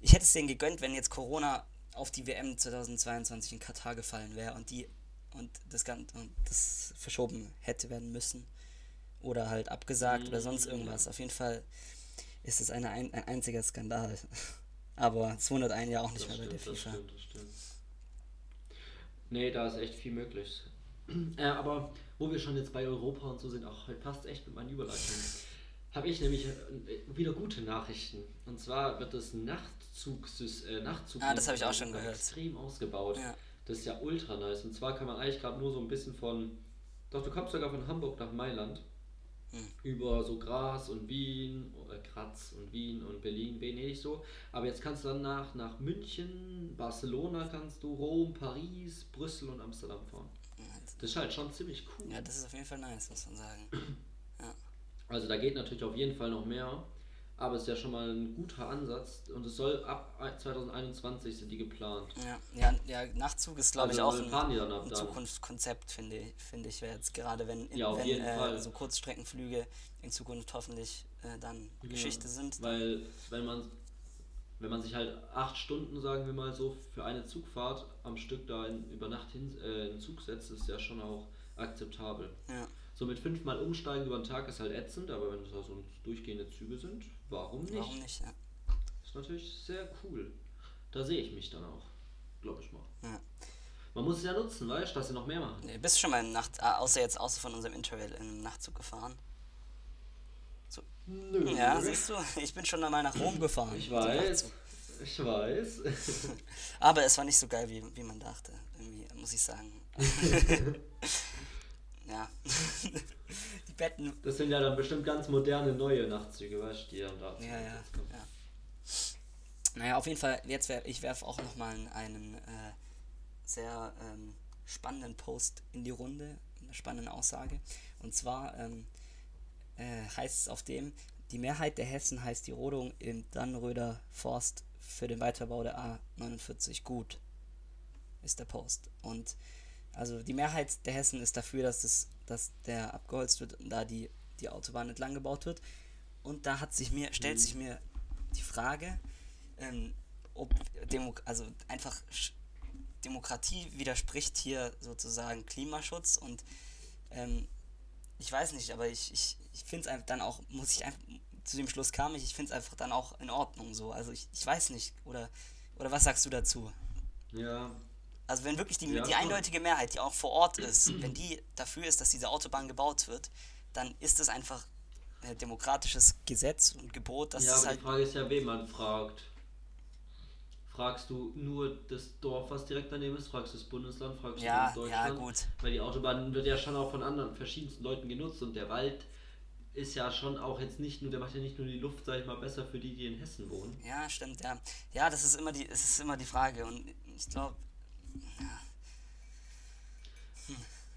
ich hätte es denen gegönnt, wenn jetzt Corona auf die WM 2022 in Katar gefallen wäre und die und das Ganze und das verschoben hätte werden müssen oder halt abgesagt oder sonst Mhm. irgendwas. Auf jeden Fall ist es eine, ein, ein einziger Skandal. Aber es wundert einen ja auch nicht Das mehr bei der stimmt, das FIFA. stimmt, das stimmt. Nee, da ist echt viel möglich. Äh, aber wo wir schon jetzt bei Europa und so sind, auch heute passt echt mit meinen Überleitungen, habe ich nämlich äh, wieder gute Nachrichten. Und zwar wird das Nachtzugsys äh, Nachtzug Ah, das habe ich auch schon gehört. extrem ausgebaut. Ja. Das ist ja ultra nice. Und zwar kann man eigentlich gerade nur so ein bisschen von. Doch, du kommst sogar von Hamburg nach Mailand. Hm. Über so Graz und Wien, äh, Graz und Wien und Berlin, Venedig so. Aber jetzt kannst du dann nach, nach München, Barcelona kannst du, Rom, Paris, Brüssel und Amsterdam fahren. Das ist halt schon ziemlich cool. Ja, das ist auf jeden Fall nice, muss man sagen. Also da geht natürlich auf jeden Fall noch mehr. Aber es ist ja schon mal ein guter Ansatz. Und es soll ab 2021 sind die geplant. Ja, ja, ja Nachtzug ist, glaube ich, Also auch die dann ein, ab ein. Zukunftskonzept, finde ich, finde ich, jetzt gerade, wenn, Ja, auf wenn äh, so Kurzstreckenflüge in Zukunft hoffentlich äh, dann Ja, Geschichte sind. Weil wenn man wenn man sich halt acht Stunden, sagen wir mal so, für eine Zugfahrt am Stück da in, über Nacht hin, äh, in Zug setzt, ist ja schon auch akzeptabel. Ja, So mit fünfmal umsteigen über den Tag ist halt ätzend, aber wenn es da so durchgehende Züge sind, warum nicht? warum nicht? Ja. Ist natürlich sehr cool. Da sehe ich mich dann auch, glaube ich mal. Ja. Man muss es ja nutzen, weißt du, dass sie noch mehr machen. Nee, Bist du schon mal in Nacht, ah, außer jetzt außer von unserem Interrail in einem Nachtzug gefahren? So. Nö. Ja, siehst du, ich bin schon einmal nach Rom gefahren. Ich weiß. Ich weiß. Aber es war nicht so geil, wie, wie man dachte, irgendwie, muss ich sagen. ja. Die Betten Das sind ja dann bestimmt ganz moderne neue Nachtzüge, weißt du, die dann da Ja, ja, ja. Naja, auf jeden Fall, jetzt wär, ich werfe auch nochmal einen äh, sehr ähm, spannenden Post in die Runde, eine spannende Aussage. Und zwar ähm, äh, heißt es auf dem, die Mehrheit der Hessen heißt die Rodung im Dannröder Forst für den Weiterbau der A49 gut, ist der Post. Und also die Mehrheit der Hessen ist dafür, dass, das, dass der abgeholzt wird und da die, die Autobahn entlang gebaut wird. Und da hat sich mir, stellt sich mir die Frage, ähm, ob Demo also einfach Demokratie widerspricht hier sozusagen Klimaschutz und ähm, ich weiß nicht, aber ich, ich, ich finde es einfach dann auch, muss ich einfach, zu dem Schluss kam ich, ich finde es einfach dann auch in Ordnung so. Also ich, ich weiß nicht, oder, oder was sagst du dazu? Ja, Also wenn wirklich die, Ja, die eindeutige Mehrheit, die auch vor Ort ist, wenn die dafür ist, dass diese Autobahn gebaut wird, dann ist es einfach ein demokratisches Gesetz und Gebot, dass ja es aber halt die Frage ist ja, wen man fragt. Fragst du nur das Dorf, was direkt daneben ist? Fragst du das Bundesland? Fragst Ja, du ja, Deutschland? gut. Weil die Autobahn wird ja schon auch von anderen, verschiedensten Leuten genutzt und der Wald ist ja schon auch jetzt nicht nur, der macht ja nicht nur die Luft, sag ich mal, besser für die, die in Hessen wohnen. Ja, stimmt, ja. Ja, das ist immer die, es ist immer die Frage und ich glaube,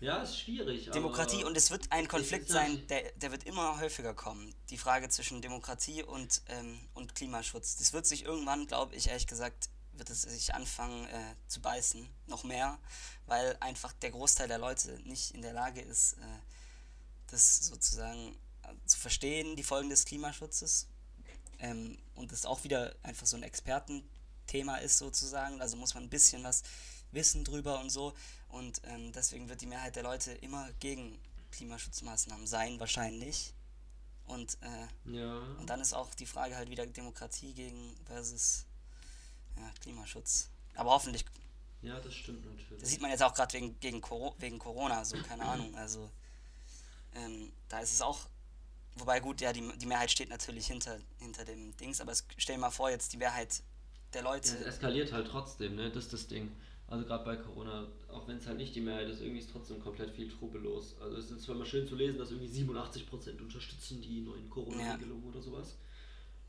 Ja, ist schwierig. Demokratie und es wird ein Konflikt sein, der, der wird immer häufiger kommen. Die Frage zwischen Demokratie und, ähm, und Klimaschutz. Das wird sich irgendwann, glaube ich, ehrlich gesagt, wird es sich anfangen äh, zu beißen, noch mehr, weil einfach der Großteil der Leute nicht in der Lage ist, äh, das sozusagen äh, zu verstehen, die Folgen des Klimaschutzes. Ähm, und das auch wieder einfach so ein Expertenthema ist sozusagen. Also muss man ein bisschen was wissen drüber und so. Und ähm, deswegen wird die Mehrheit der Leute immer gegen Klimaschutzmaßnahmen sein, wahrscheinlich. Und, äh, Ja. und dann ist auch die Frage halt wieder Demokratie gegen versus ja, Klimaschutz. Aber hoffentlich, Ja, das stimmt natürlich. das sieht man jetzt auch gerade wegen, gegen Coro wegen Corona, so keine Ahnung. Also ähm, da ist es auch, wobei gut, ja, die, die Mehrheit steht natürlich hinter, hinter dem Dings, aber es, stell dir mal vor, jetzt die Mehrheit der Ja, es Leute. eskaliert halt trotzdem, ne? Das ist das Ding. Also gerade bei Corona, auch wenn es halt nicht die Mehrheit ist, irgendwie ist trotzdem komplett viel Trubel los. Also es ist zwar mal schön zu lesen, dass irgendwie 87% unterstützen die neuen Corona-Regelungen oder sowas.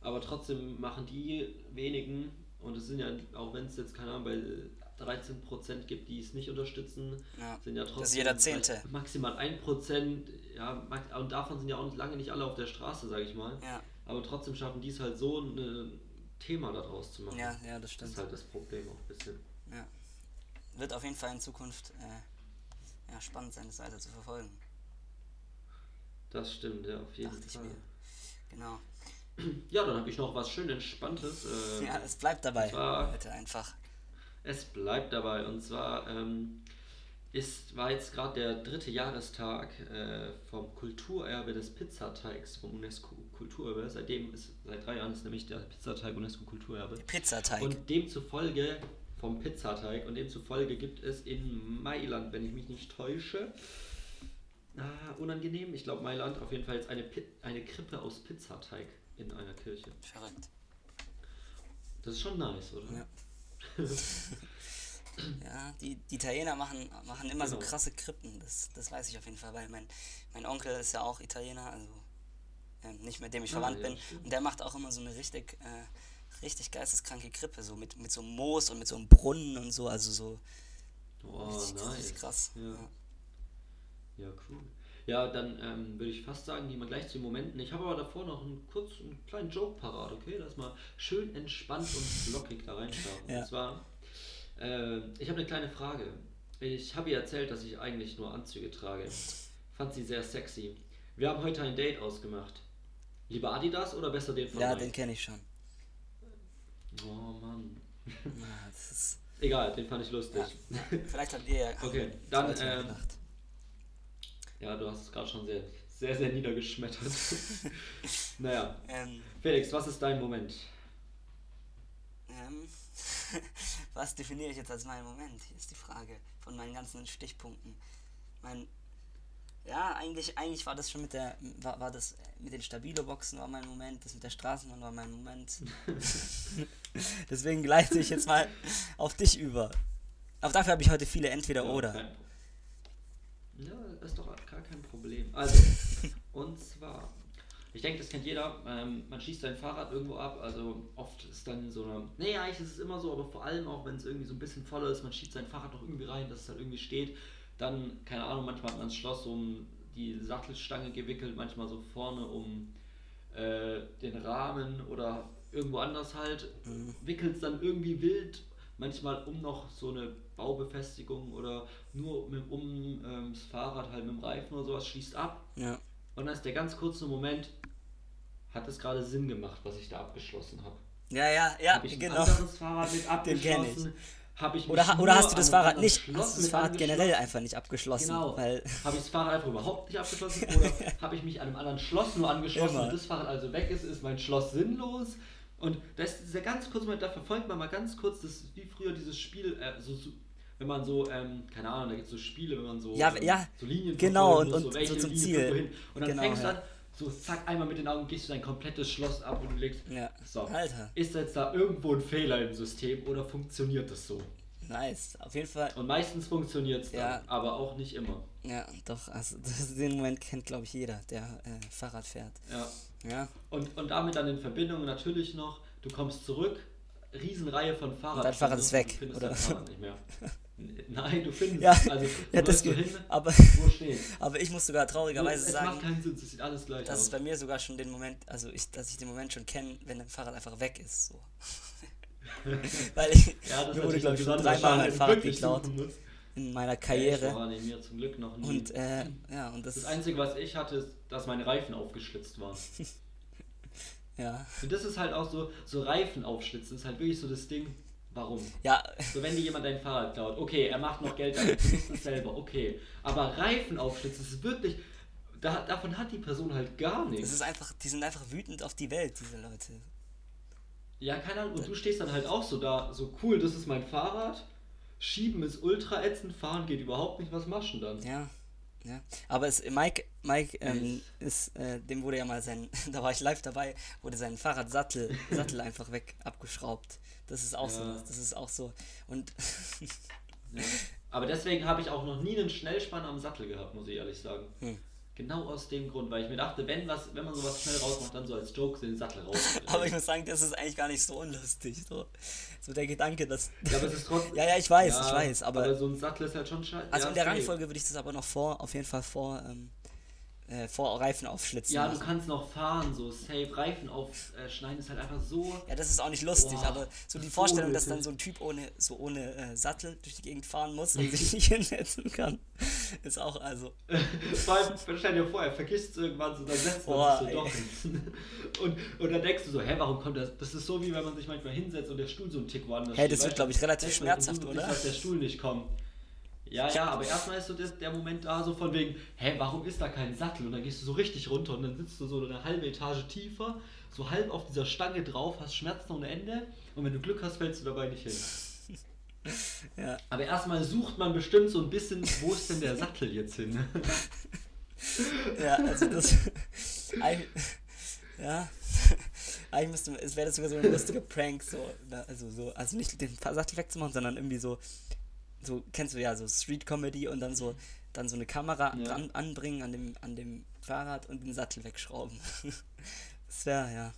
Aber trotzdem machen die wenigen, und es sind ja, auch wenn es jetzt, keine Ahnung, bei 13% gibt, die es nicht unterstützen, Ja, sind ja trotzdem das ist jeder Zehnte. maximal 1%, ja, und davon sind ja auch lange nicht alle auf der Straße, sage ich mal. Ja, Aber trotzdem schaffen die es halt so ein Thema daraus zu machen. ja, ja, das Das stimmt. ist halt das Problem auch ein bisschen. Ja. Wird auf jeden Fall in Zukunft äh, ja, spannend sein, das weiter zu verfolgen. Das stimmt, ja, auf jeden Dachte ich Fall. mir. Genau. Ja, dann habe ich noch was schön Entspanntes. Ähm, Ja, es bleibt dabei. das war- Heute einfach. Es bleibt dabei. Und zwar ähm, ist, war jetzt gerade der dritte Jahrestag äh, vom Kulturerbe des Pizzateigs vom UNESCO Kulturerbe. Seitdem ist, seit drei Jahren ist nämlich der Pizzateig UNESCO Kulturerbe. Pizzateig. Und demzufolge vom Pizzateig und demzufolge gibt es in Mailand, wenn ich mich nicht täusche, ah, unangenehm, ich glaube Mailand auf jeden Fall jetzt eine, Pi eine Krippe aus Pizzateig in einer Kirche. Verrückt. Das ist schon nice, oder? Ja. Ja, die, die Italiener machen, machen immer so Genau. krasse Krippen. Das, das weiß ich auf jeden Fall, weil mein, mein Onkel ist ja auch Italiener, also ähm, nicht mit dem ich Ah, verwandt ja, bin. stimmt. Und der macht auch immer so eine richtig, äh, richtig geisteskranke Krippe, so mit, mit so einem Moos und mit so einem Brunnen und so, also so Oh, richtig, nice. richtig krass. Ja. Ja. Ja, cool. Ja, dann ähm, würde ich fast sagen, gehen wir gleich zu den Momenten. Ich habe aber davor noch einen kurzen, einen kleinen Joke parat, okay? Lass mal schön entspannt und lockig da reinstarten. Ja. Und zwar, äh, ich habe eine kleine Frage. Ich habe ihr erzählt, dass ich eigentlich nur Anzüge trage. Fand sie sehr sexy. Wir haben heute ein Date ausgemacht. Lieber Adidas oder besser den von Ja, Nike? den kenne ich schon. Oh Mann. Egal, den fand ich lustig. ja, vielleicht habt ihr ja Okay, dann, ähm. Ja, du hast es gerade schon sehr, sehr, sehr niedergeschmettert. naja, Ähm, Felix, was ist dein Moment? Ähm, was definiere ich jetzt als meinen Moment? Hier ist die Frage von meinen ganzen Stichpunkten. Mein, ja, eigentlich, eigentlich war das schon mit der, war, war das mit den Stabilo-Boxen war mein Moment, das mit der Straßenbahn war mein Moment. Deswegen gleite ich jetzt mal auf dich über. Aber dafür habe ich heute viele Entweder-Oder. Ja, das ist doch gar kein Problem. Also, und zwar, ich denke, das kennt jeder. Ähm, man schießt sein Fahrrad irgendwo ab. Also, oft ist dann so eine. Nee, eigentlich ist es immer so, aber vor allem auch, wenn es irgendwie so ein bisschen voller ist, man schiebt sein Fahrrad noch irgendwie rein, dass es halt irgendwie steht. Dann, keine Ahnung, manchmal hat man das Schloss um die Sattelstange gewickelt, manchmal so vorne um äh, den Rahmen oder irgendwo anders halt. Mhm. Wickelt es dann irgendwie wild, manchmal um noch so eine Baubefestigung oder nur mit, um ähm, das Fahrrad halt mit dem Reifen oder sowas, schließt ab. Ja. Und dann ist der ganz kurze Moment, hat es gerade Sinn gemacht, was ich da abgeschlossen habe. ja, ja, ja, habe ich ein genau. anderes Fahrrad mit abgeschlossen? Habe ich Oder, oder hast du das Fahrrad nicht, Schloss hast du das Fahrrad generell einfach nicht abgeschlossen? Genau. Habe ich das Fahrrad einfach überhaupt nicht abgeschlossen oder habe ich mich an einem anderen Schloss nur angeschlossen Immer. und das Fahrrad also weg ist, ist mein Schloss sinnlos. Und das ist dieser ganz kurze Moment, da verfolgt man mal ganz kurz, das wie früher dieses Spiel, äh, so, so, wenn man so, ähm, keine Ahnung, da gibt es so Spiele, wenn man so, Ja, ähm, ja, so Linien genau, und- und welche so zum Linie Ziel. Und dann Genau, fängst du ja. an, so zack, einmal mit den Augen gehst du dein komplettes Schloss ab und du legst. Ja. So. Alter. Ist jetzt da irgendwo ein Fehler im System oder funktioniert das so? Nice. Auf jeden Fall. Und meistens funktioniert es dann, Ja. aber auch nicht immer. Ja, doch, also das, den Moment kennt, glaube ich, jeder, der äh, Fahrrad fährt. Ja. Ja. Und, und damit dann in Verbindung natürlich noch, du kommst zurück, Riesenreihe von Fahrrad. dein Fahrrad ist weg, Du findest oder? dein Fahrrad nicht mehr. Nein, du findest Ja. Also, du ja das hin, Aber, wo steht aber ich muss sogar traurigerweise Es sagen, macht keinen Sinn, es sieht alles gleich dass aus. es bei mir sogar schon den Moment, also ich, dass ich den Moment schon kenne, wenn ein Fahrrad einfach weg ist. So. Weil ich, ja, das mir wurde, glaube ich, schon dreimal mein Fahrrad geklaut in meiner? Karriere. Oh, nee, mir zum Glück noch nie. Und äh, ja, und das, das Einzige, was ich hatte, ist, dass meine Reifen aufgeschlitzt waren. ja, Und das ist halt auch so, so Reifen aufschlitzen, ist halt wirklich so das Ding, warum? ja, So, wenn dir jemand dein Fahrrad klaut, okay, er macht noch Geld damit, du musst es selber, okay. Aber Reifen aufschlitzen ist wirklich, da, davon hat die Person halt gar das nichts. ist einfach, die sind einfach wütend auf die Welt, diese Leute. Ja, keine Ahnung, und du stehst dann halt auch so da, so cool, das ist mein Fahrrad, schieben ist ultra ätzend, fahren geht überhaupt nicht, was machst du denn dann? Ja, ja. Aber es, Mike, Mike ähm, ist, äh, dem wurde ja mal sein, da war ich live dabei, wurde sein Fahrradsattel Sattel einfach weg abgeschraubt. Das ist auch so, Ja. das ist auch so. Und Ja. Aber deswegen habe ich auch noch nie einen Schnellspann am Sattel gehabt, muss ich ehrlich sagen. Hm. Genau aus dem Grund, weil ich mir dachte, wenn, was, wenn man sowas schnell rausmacht, dann so als Joke den Sattel raus. aber ich muss sagen, das ist eigentlich gar nicht so unlustig. So, so der Gedanke, dass. ja, aber es ist trotzdem. Ja, ja, ich weiß, Ja, ich weiß, aber. so ein Sattel ist halt schon scheiße. also ja, in der. Rangfolge würde ich das aber noch vor, auf jeden Fall vor, ähm, äh, vor Reifen aufschlitzen. Ja, du machen. kannst noch fahren, so safe. Reifen aufschneiden ist halt einfach so. Ja, das ist auch nicht lustig, Boah, aber so die so Vorstellung, dass dann so ein Typ ohne, so ohne äh, Sattel durch die Gegend fahren muss und sich nicht hinsetzen kann, ist auch, also, Vor allem, stell dir vor, er vergisst es irgendwann so, dann setzt man Boah, sich so doch hin. Und, und dann denkst du so, hä, warum kommt das? Das ist so, wie wenn man sich manchmal hinsetzt und der Stuhl so einen Tick woanders Hey, das steht, wird, weißt glaub du? ich, relativ du, schmerzhaft, du oder? siehst, dass der Stuhl nicht kommt. Ja, ja, aber erstmal ist so das, der Moment da so von wegen, hä, warum ist da kein Sattel? Und dann gehst du so richtig runter und dann sitzt du so eine halbe Etage tiefer, so halb auf dieser Stange drauf, hast Schmerzen ohne Ende und wenn du Glück hast, fällst du dabei nicht hin. ja. Aber erstmal sucht man bestimmt so ein bisschen, wo ist denn der Sattel jetzt hin? Ja, also das. eigentlich- ja. Eigentlich müsste es wäre das sogar so ein lustiger Prank, so, ne, also so, also nicht den Sattel wegzumachen, sondern irgendwie so, so, kennst du ja, so Street Comedy und dann so, dann so eine Kamera Ja. dran anbringen an dem, an dem Fahrrad und den Sattel wegschrauben. Das wäre, ja.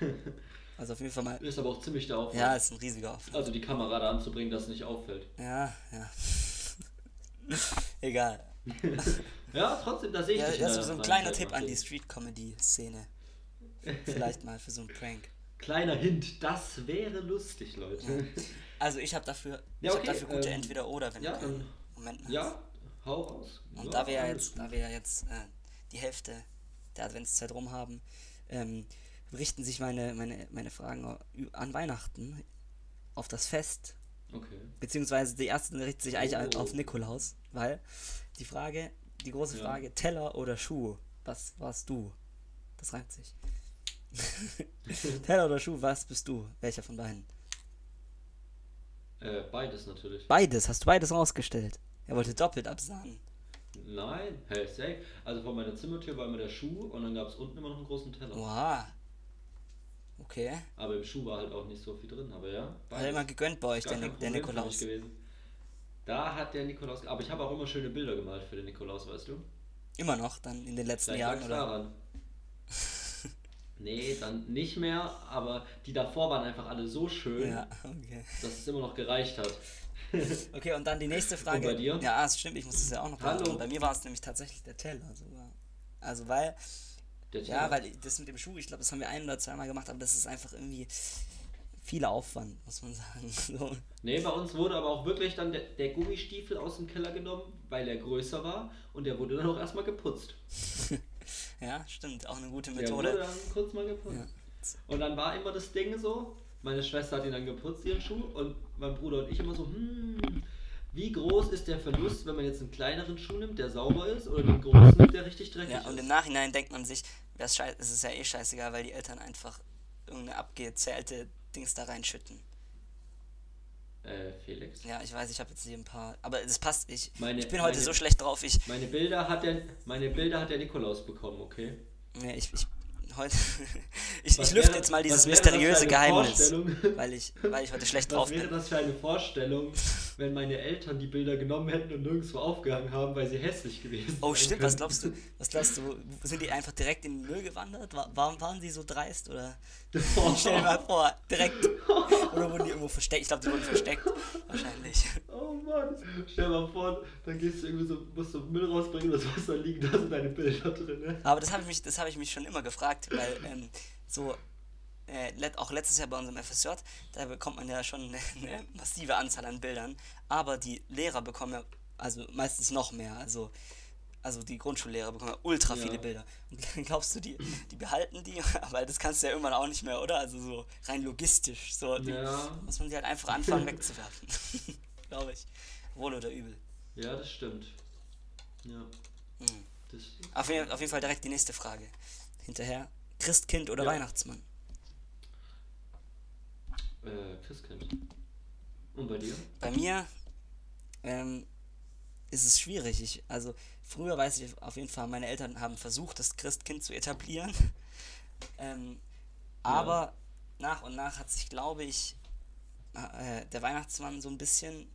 Also auf jeden Fall mal. Ist aber auch ziemlich der Aufwand. Ja, ist ein riesiger Aufwand. Also die Kamera da anzubringen, dass es nicht auffällt. Ja, ja. Egal. Ja, trotzdem, da sehe ich Ja, dich das ist so ein kleiner Tipp an die. Street Comedy Szene. Vielleicht mal für so einen Prank. Kleiner Hint, das wäre lustig, Leute. Also ich habe dafür, Ja, ich okay, hab dafür gute ähm, entweder oder, wenn ja, du keinen dann- Moment hast. Ja, hau raus. Und ja, da wir ja jetzt, da wir ja jetzt äh, die Hälfte der Adventszeit rum haben, ähm, richten sich meine, meine, meine Fragen an Weihnachten auf das Fest. Okay. Beziehungsweise die erste richtet sich eigentlich Oh. auf Nikolaus, weil die Frage, die große Ja. Frage, Teller oder Schuh, was warst du? Das reimt sich. Teller oder Schuh, was bist du? Welcher von beiden? Äh, beides natürlich. Beides, hast du beides rausgestellt? Er wollte doppelt absagen. Nein, hey, safe. Also vor meiner Zimmertür war immer der Schuh und dann gab es unten immer noch einen großen Teller. Wow. Okay. Aber im Schuh war halt auch nicht so viel drin, aber ja. Hat er beides. immer gegönnt bei euch, der, der Problem für Nikolaus. Da hat der Nikolaus. Aber ich habe auch immer schöne Bilder gemalt für den Nikolaus, weißt du? Immer noch, dann in den letzten Vielleicht Jahren, oder? daran. nee, dann nicht mehr, aber die davor waren einfach alle so schön, Ja, okay. dass es immer noch gereicht hat. Okay, und dann die nächste Frage. bei dir? Ja, das stimmt, ich muss das ja auch noch Hallo. Bei mir war es nämlich tatsächlich der Teller sogar. Also weil, Der ja, weil das mit dem Schuh, ich glaube, das haben wir ein oder zweimal gemacht, aber das ist einfach irgendwie viel Aufwand, muss man sagen. So. Nee, bei uns wurde aber auch wirklich dann der, der Gummistiefel aus dem Keller genommen, weil er größer war und der wurde dann auch erstmal geputzt. Ja, stimmt, auch eine gute Der wurde Methode. dann kurz mal geputzt. Ja. Und dann war immer das Ding so, meine Schwester hat ihn dann geputzt, ihren Schuh, und mein Bruder und ich immer so, hm, wie groß ist der Verlust, wenn man jetzt einen kleineren Schuh nimmt, der sauber ist, oder den großen nimmt, der richtig dreckig Ja, und im ist? Nachhinein denkt man sich, es ist ja eh scheißegal, weil die Eltern einfach irgendeine abgezählte Dings da reinschütten. Äh, Felix? Ja, ich weiß, ich habe jetzt hier ein paar, aber das passt. Ich, Meine- ich bin heute meine- so schlecht drauf. Ich, Meine Bilder hat der, meine Bilder hat der Nikolaus bekommen, okay? Nee, ich, ich. ich, Was ich lüfte wäre- jetzt mal dieses was wäre das mysteriöse Geheimnis. Weil ich, weil ich heute schlecht Was drauf wäre bin. das für eine Vorstellung, wenn meine Eltern die Bilder genommen hätten und nirgendwo aufgehangen haben, weil sie hässlich gewesen Oh, sein stimmt, was glaubst du? Was glaubst du? Sind die einfach direkt in den Müll gewandert? War, waren, sie so dreist? Oder? Stell dir mal vor, direkt. Oder wurden die irgendwo versteckt? Ich glaube, die wurden versteckt. Wahrscheinlich. Oh Mann, stell dir mal vor, dann gehst du irgendwie so, musst du Müll rausbringen oder sowas, da liegen da sind deine Bilder drin, ne? Aber das habe ich, mich- das hab ich mich schon immer gefragt, weil ähm, so. Äh, auch letztes Jahr bei unserem FSJ, da bekommt man ja schon eine, massive Anzahl an Bildern, aber die Lehrer bekommen ja also meistens noch mehr. Also, also die Grundschullehrer bekommen ja ultra Ja. viele Bilder. Und dann glaubst du, die, die behalten die, aber das kannst du ja irgendwann auch nicht mehr, oder? Also so rein logistisch. So, Ja. muss man die halt einfach anfangen wegzuwerfen. Glaube ich. Wohl oder übel. Ja, das stimmt. Ja. Mhm. Das, Auf, jeden, auf jeden Fall direkt die nächste Frage. Hinterher. Christkind oder Ja. Weihnachtsmann? äh, Christkind. Und bei dir? Bei mir ähm, ist es schwierig. Ich, also früher weiß ich auf jeden Fall, meine Eltern haben versucht, das Christkind zu etablieren. ähm, aber nach und nach hat sich, glaube ich, äh, der Weihnachtsmann so ein bisschen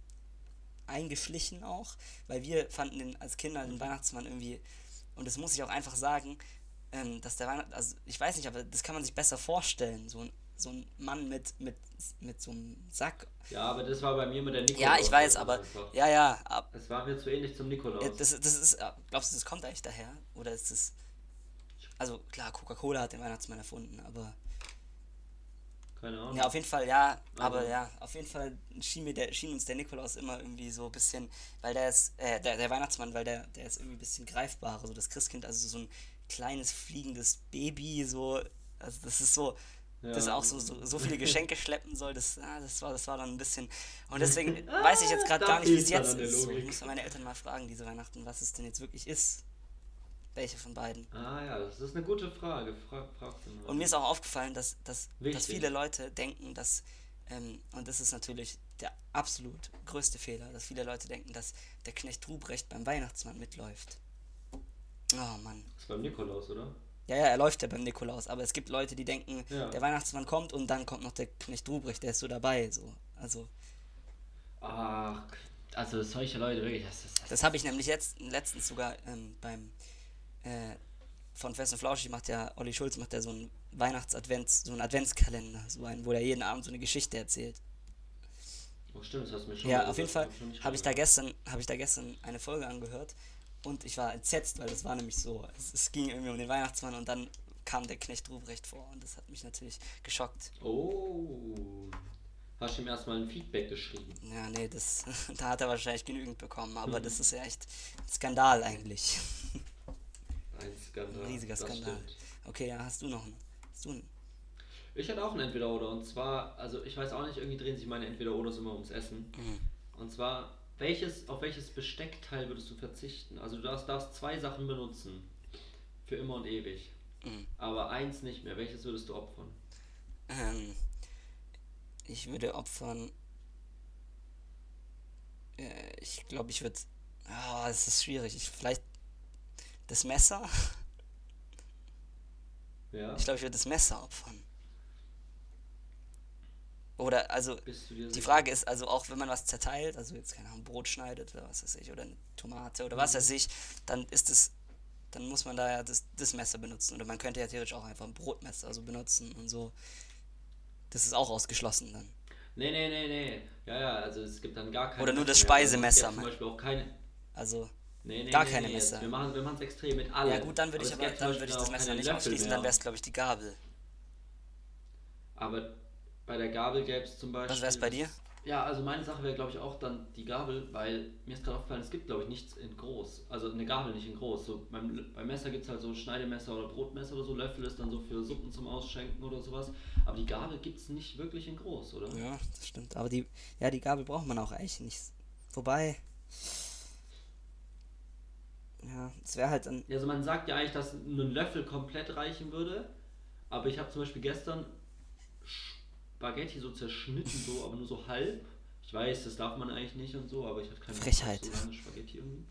eingeschlichen auch, weil wir fanden den als Kinder den Weihnachtsmann irgendwie, und das muss ich auch einfach sagen, ähm, dass der Weihnacht, also ich weiß nicht, aber das kann man sich besser vorstellen, so ein, so ein Mann mit, mit, mit so einem Sack. Ja, aber das war bei mir mit der Nikolaus. Ja, ich weiß, das aber, einfach. ja, ja, ab, Es war mir zu ähnlich zum Nikolaus. ja, das, das ist, äh, glaubst du, das kommt eigentlich daher? Oder ist das, also klar, Coca-Cola hat den Weihnachtsmann erfunden, aber, Keine Ahnung. ja, auf jeden Fall, ja, aber Aber- ja, auf jeden Fall schien, mir der, schien uns der Nikolaus immer irgendwie so ein bisschen, weil der ist, äh, der, der Weihnachtsmann, weil der, der ist irgendwie ein bisschen greifbarer, so das Christkind, also so ein kleines fliegendes Baby, so, also das ist so, das Ja. auch so, so, so viele Geschenke schleppen soll, das, ah, das, war, das war dann ein bisschen. Und deswegen weiß ich jetzt gerade gar nicht, wie es jetzt ist. So, ich muss meine Eltern mal fragen, diese Weihnachten, was es denn jetzt wirklich ist. Welche von beiden. Ah ja, das ist eine gute Frage. Mal. Und mir ist auch aufgefallen, dass, dass, dass viele Leute denken, dass, ähm, und das ist natürlich der absolut größte Fehler, dass viele Leute denken, dass der Knecht Ruprecht beim Weihnachtsmann mitläuft. Oh Mann. Das ist beim Nikolaus, oder? Ja, ja, er läuft ja beim Nikolaus, aber es gibt Leute, die denken, Ja. der Weihnachtsmann kommt und dann kommt noch der Knecht Ruprecht, der ist so dabei. So. Also, Ach, also solche Leute wirklich. Das, das, das habe ich nämlich jetzt letztens sogar ähm, beim äh, von Fest und Flauschig macht ja, Olli Schulz macht ja so einen Weihnachts-Advents, so einen Adventskalender, so einen, wo er jeden Abend so eine Geschichte erzählt. oh, stimmt, das hast du mir schon Ja, auf jeden Fall habe ich da gestern, habe ich da gestern eine Folge angehört und ich war entsetzt, weil das war nämlich so, es, es ging irgendwie um den Weihnachtsmann und dann kam der Knecht Ruprecht vor und das hat mich natürlich geschockt. Oh. Hast du ihm erstmal ein Feedback geschrieben? Ja, nee, das, da hat er wahrscheinlich genügend bekommen, aber Mhm. das ist ja echt ein Skandal eigentlich. Ein Skandal. Ein riesiger Skandal. Okay, ja, hast du noch einen? Hast du einen? Ich hatte auch ein Entweder-Oder und zwar, also ich weiß auch nicht, irgendwie drehen sich meine Entweder-Oders immer ums Essen. Mhm. Und zwar, welches, auf welches Besteckteil würdest du verzichten? Also du darfst, darfst zwei Sachen benutzen. Für immer und ewig. Mhm. Aber eins nicht mehr. Welches würdest du opfern? Ähm, ich würde opfern. Äh, ich glaube, ich würde. Ah, es ist schwierig. Ich, vielleicht das Messer? Ja? Ich glaube, ich würde das Messer opfern. Oder, also, die? Frage ist, also auch wenn man was zerteilt, also jetzt keine Ahnung, Brot schneidet oder was weiß ich, oder eine Tomate oder was Mhm. weiß ich, dann ist es, dann muss man da ja das, das Messer benutzen. Oder man könnte ja theoretisch auch einfach ein Brotmesser so benutzen und so. Das ist auch ausgeschlossen dann. Nee, nee, nee, nee. Ja, ja, also es gibt dann gar keine. Oder nur das mehr. Speisemesser, zum Beispiel auch keine. Also, Nee, nee, Gar nee, keine Messer. Wir machen wir es extrem mit allem. ja gut, dann würde ich aber, dann würde ich das Messer nicht Löffel ausschließen, mehr. dann wäre es, glaube ich, die Gabel. Aber bei der Gabel gäbe es zum Beispiel. Was wär's bei dir? Ja, also meine Sache wäre, glaube ich, auch dann die Gabel, weil mir ist gerade aufgefallen, es gibt, glaube ich, nichts in groß. Also eine Gabel nicht in groß. So beim, beim Messer gibt es halt so Schneidemesser oder Brotmesser oder so. Löffel ist dann so für Suppen zum Ausschenken oder sowas. Aber die Gabel gibt es nicht wirklich in groß, oder? Ja, das stimmt. Aber die, ja, die Gabel braucht man auch eigentlich nicht. Wobei, ja, es wäre halt dann, Ja, Also man sagt ja eigentlich, dass ein Löffel komplett reichen würde. Aber ich habe zum Beispiel gestern Spaghetti so zerschnitten, so, aber nur so halb. Ich weiß, das darf man eigentlich nicht und so, aber ich hatte keine Frechheit. so Spaghetti irgendwie.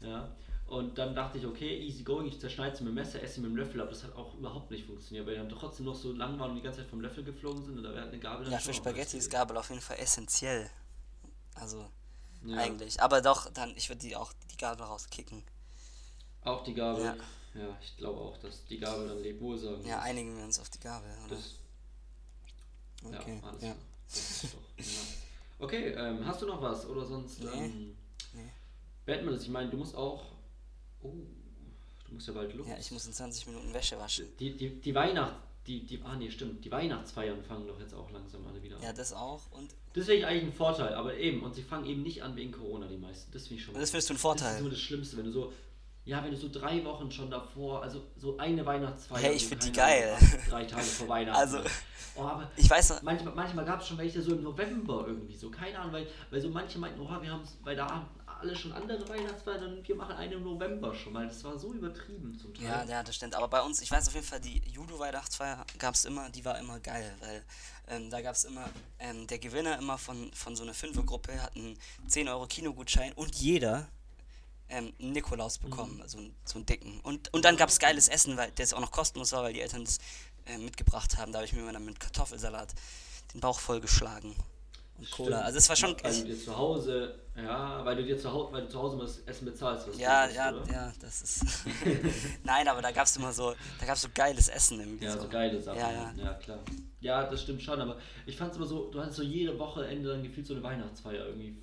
Ja. Und dann dachte ich, okay, easy going, ich zerschneide sie mit dem Messer, esse sie mit dem Löffel, aber das hat auch überhaupt nicht funktioniert, weil die dann trotzdem noch so lang waren und die ganze Zeit vom Löffel geflogen sind und da wäre eine Gabel dann Ja, für Spaghetti ist Gabel auf jeden Fall essentiell. Also, Ja. eigentlich. Aber doch, dann, ich würde die auch die Gabel rauskicken. Auch die Gabel. Ja. Ja. ich glaube auch, dass die Gabel dann lebt wohl sagen. Ja, einigen wir uns auf die Gabel, oder? Das, okay. ja, alles ja. klar. Das ist doch. Okay, ähm, hast du noch was oder sonst? Nee. Ähm, Nee. das? Ich meine, du musst auch. Oh, du musst ja bald los. Ja, ich muss in 20 Minuten Wäsche waschen. Die, die, die Weihnacht. Die, die, ah nee, stimmt. Die Weihnachtsfeiern fangen doch jetzt auch langsam alle wieder an. Ja, das auch. Und Das finde ich eigentlich ein Vorteil, aber eben, und sie fangen eben nicht an wegen Corona, die meisten. Das finde ich schon das findest du ein Das ist Vorteil. so das Schlimmste, wenn du so, ja, wenn du so drei Wochen schon davor, also so eine Weihnachtsfeier. Hey, ich so find die geil. Drei Tage vor Weihnachten. Also- oh, Ich weiß noch, manchmal, manchmal gab es schon welche so im November irgendwie, so, keine Ahnung, weil, weil so manche meinten, oh, wir haben, weil da haben alle schon andere Weihnachtsfeiern und wir machen eine im November schon mal. Das war so übertrieben zum Teil. Ja, ja, das stimmt. Aber bei uns, ich weiß auf jeden Fall, die Judo-Weihnachtsfeier gab es immer, die war immer geil, weil ähm, da gab es immer, ähm, der Gewinner immer von, von so einer Fünfergruppe hat einen 10 Euro Kinogutschein und jeder ähm, Nikolaus bekommen, Mhm. also einen, so einen dicken. Und, und dann gab es geiles Essen, weil der auch noch kostenlos war, weil die Eltern das äh, mitgebracht haben. Da habe ich mir dann mit Kartoffelsalat den Bauch vollgeschlagen. Und Cola. Stimmt. Also es war schon. Weil du dir zu Hause, ja, weil du dir zu Hause, weil du zu Hause mal das Essen bezahlst, was Ja, du isst, ja, oder? ja, das ist. Nein, aber da gab es immer so, da gab es so geiles Essen irgendwie. Ja, so geile Sachen. Ja, ja. klar. Ja, das stimmt schon, aber ich fand es immer so, du hattest so jede Wochenende dann gefühlt so eine Weihnachtsfeier irgendwie.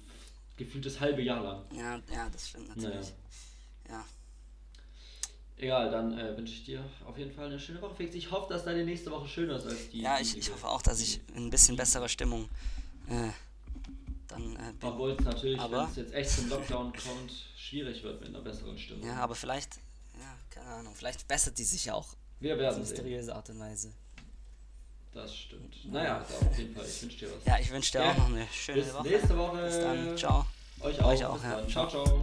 Gefühlt das halbe Jahr lang. Ja, ja, das stimmt natürlich. Ja. Egal, dann äh, wünsche ich dir auf jeden Fall eine schöne Woche, Felix. Ich hoffe, dass deine nächste Woche schöner ist als die. Ja, ich, ich hoffe auch, dass ich in ein bisschen besserer Stimmung äh, dann äh, bin. Obwohl es natürlich, wenn es jetzt echt zum Lockdown kommt, schwierig wird mit einer besseren Stimmung. Ja, aber vielleicht, ja, keine Ahnung, vielleicht bessert die sich ja auch Wir auf werden sehen. mysteriöse Art und Weise. Das stimmt. Naja, also auf jeden Fall. Ich wünsche dir was. Ja, ich wünsche dir Ja. auch noch eine schöne Bis Woche. nächste Woche. Bis dann, ciao. Euch auch. Euch auch, Bis ja. Ciao, ciao.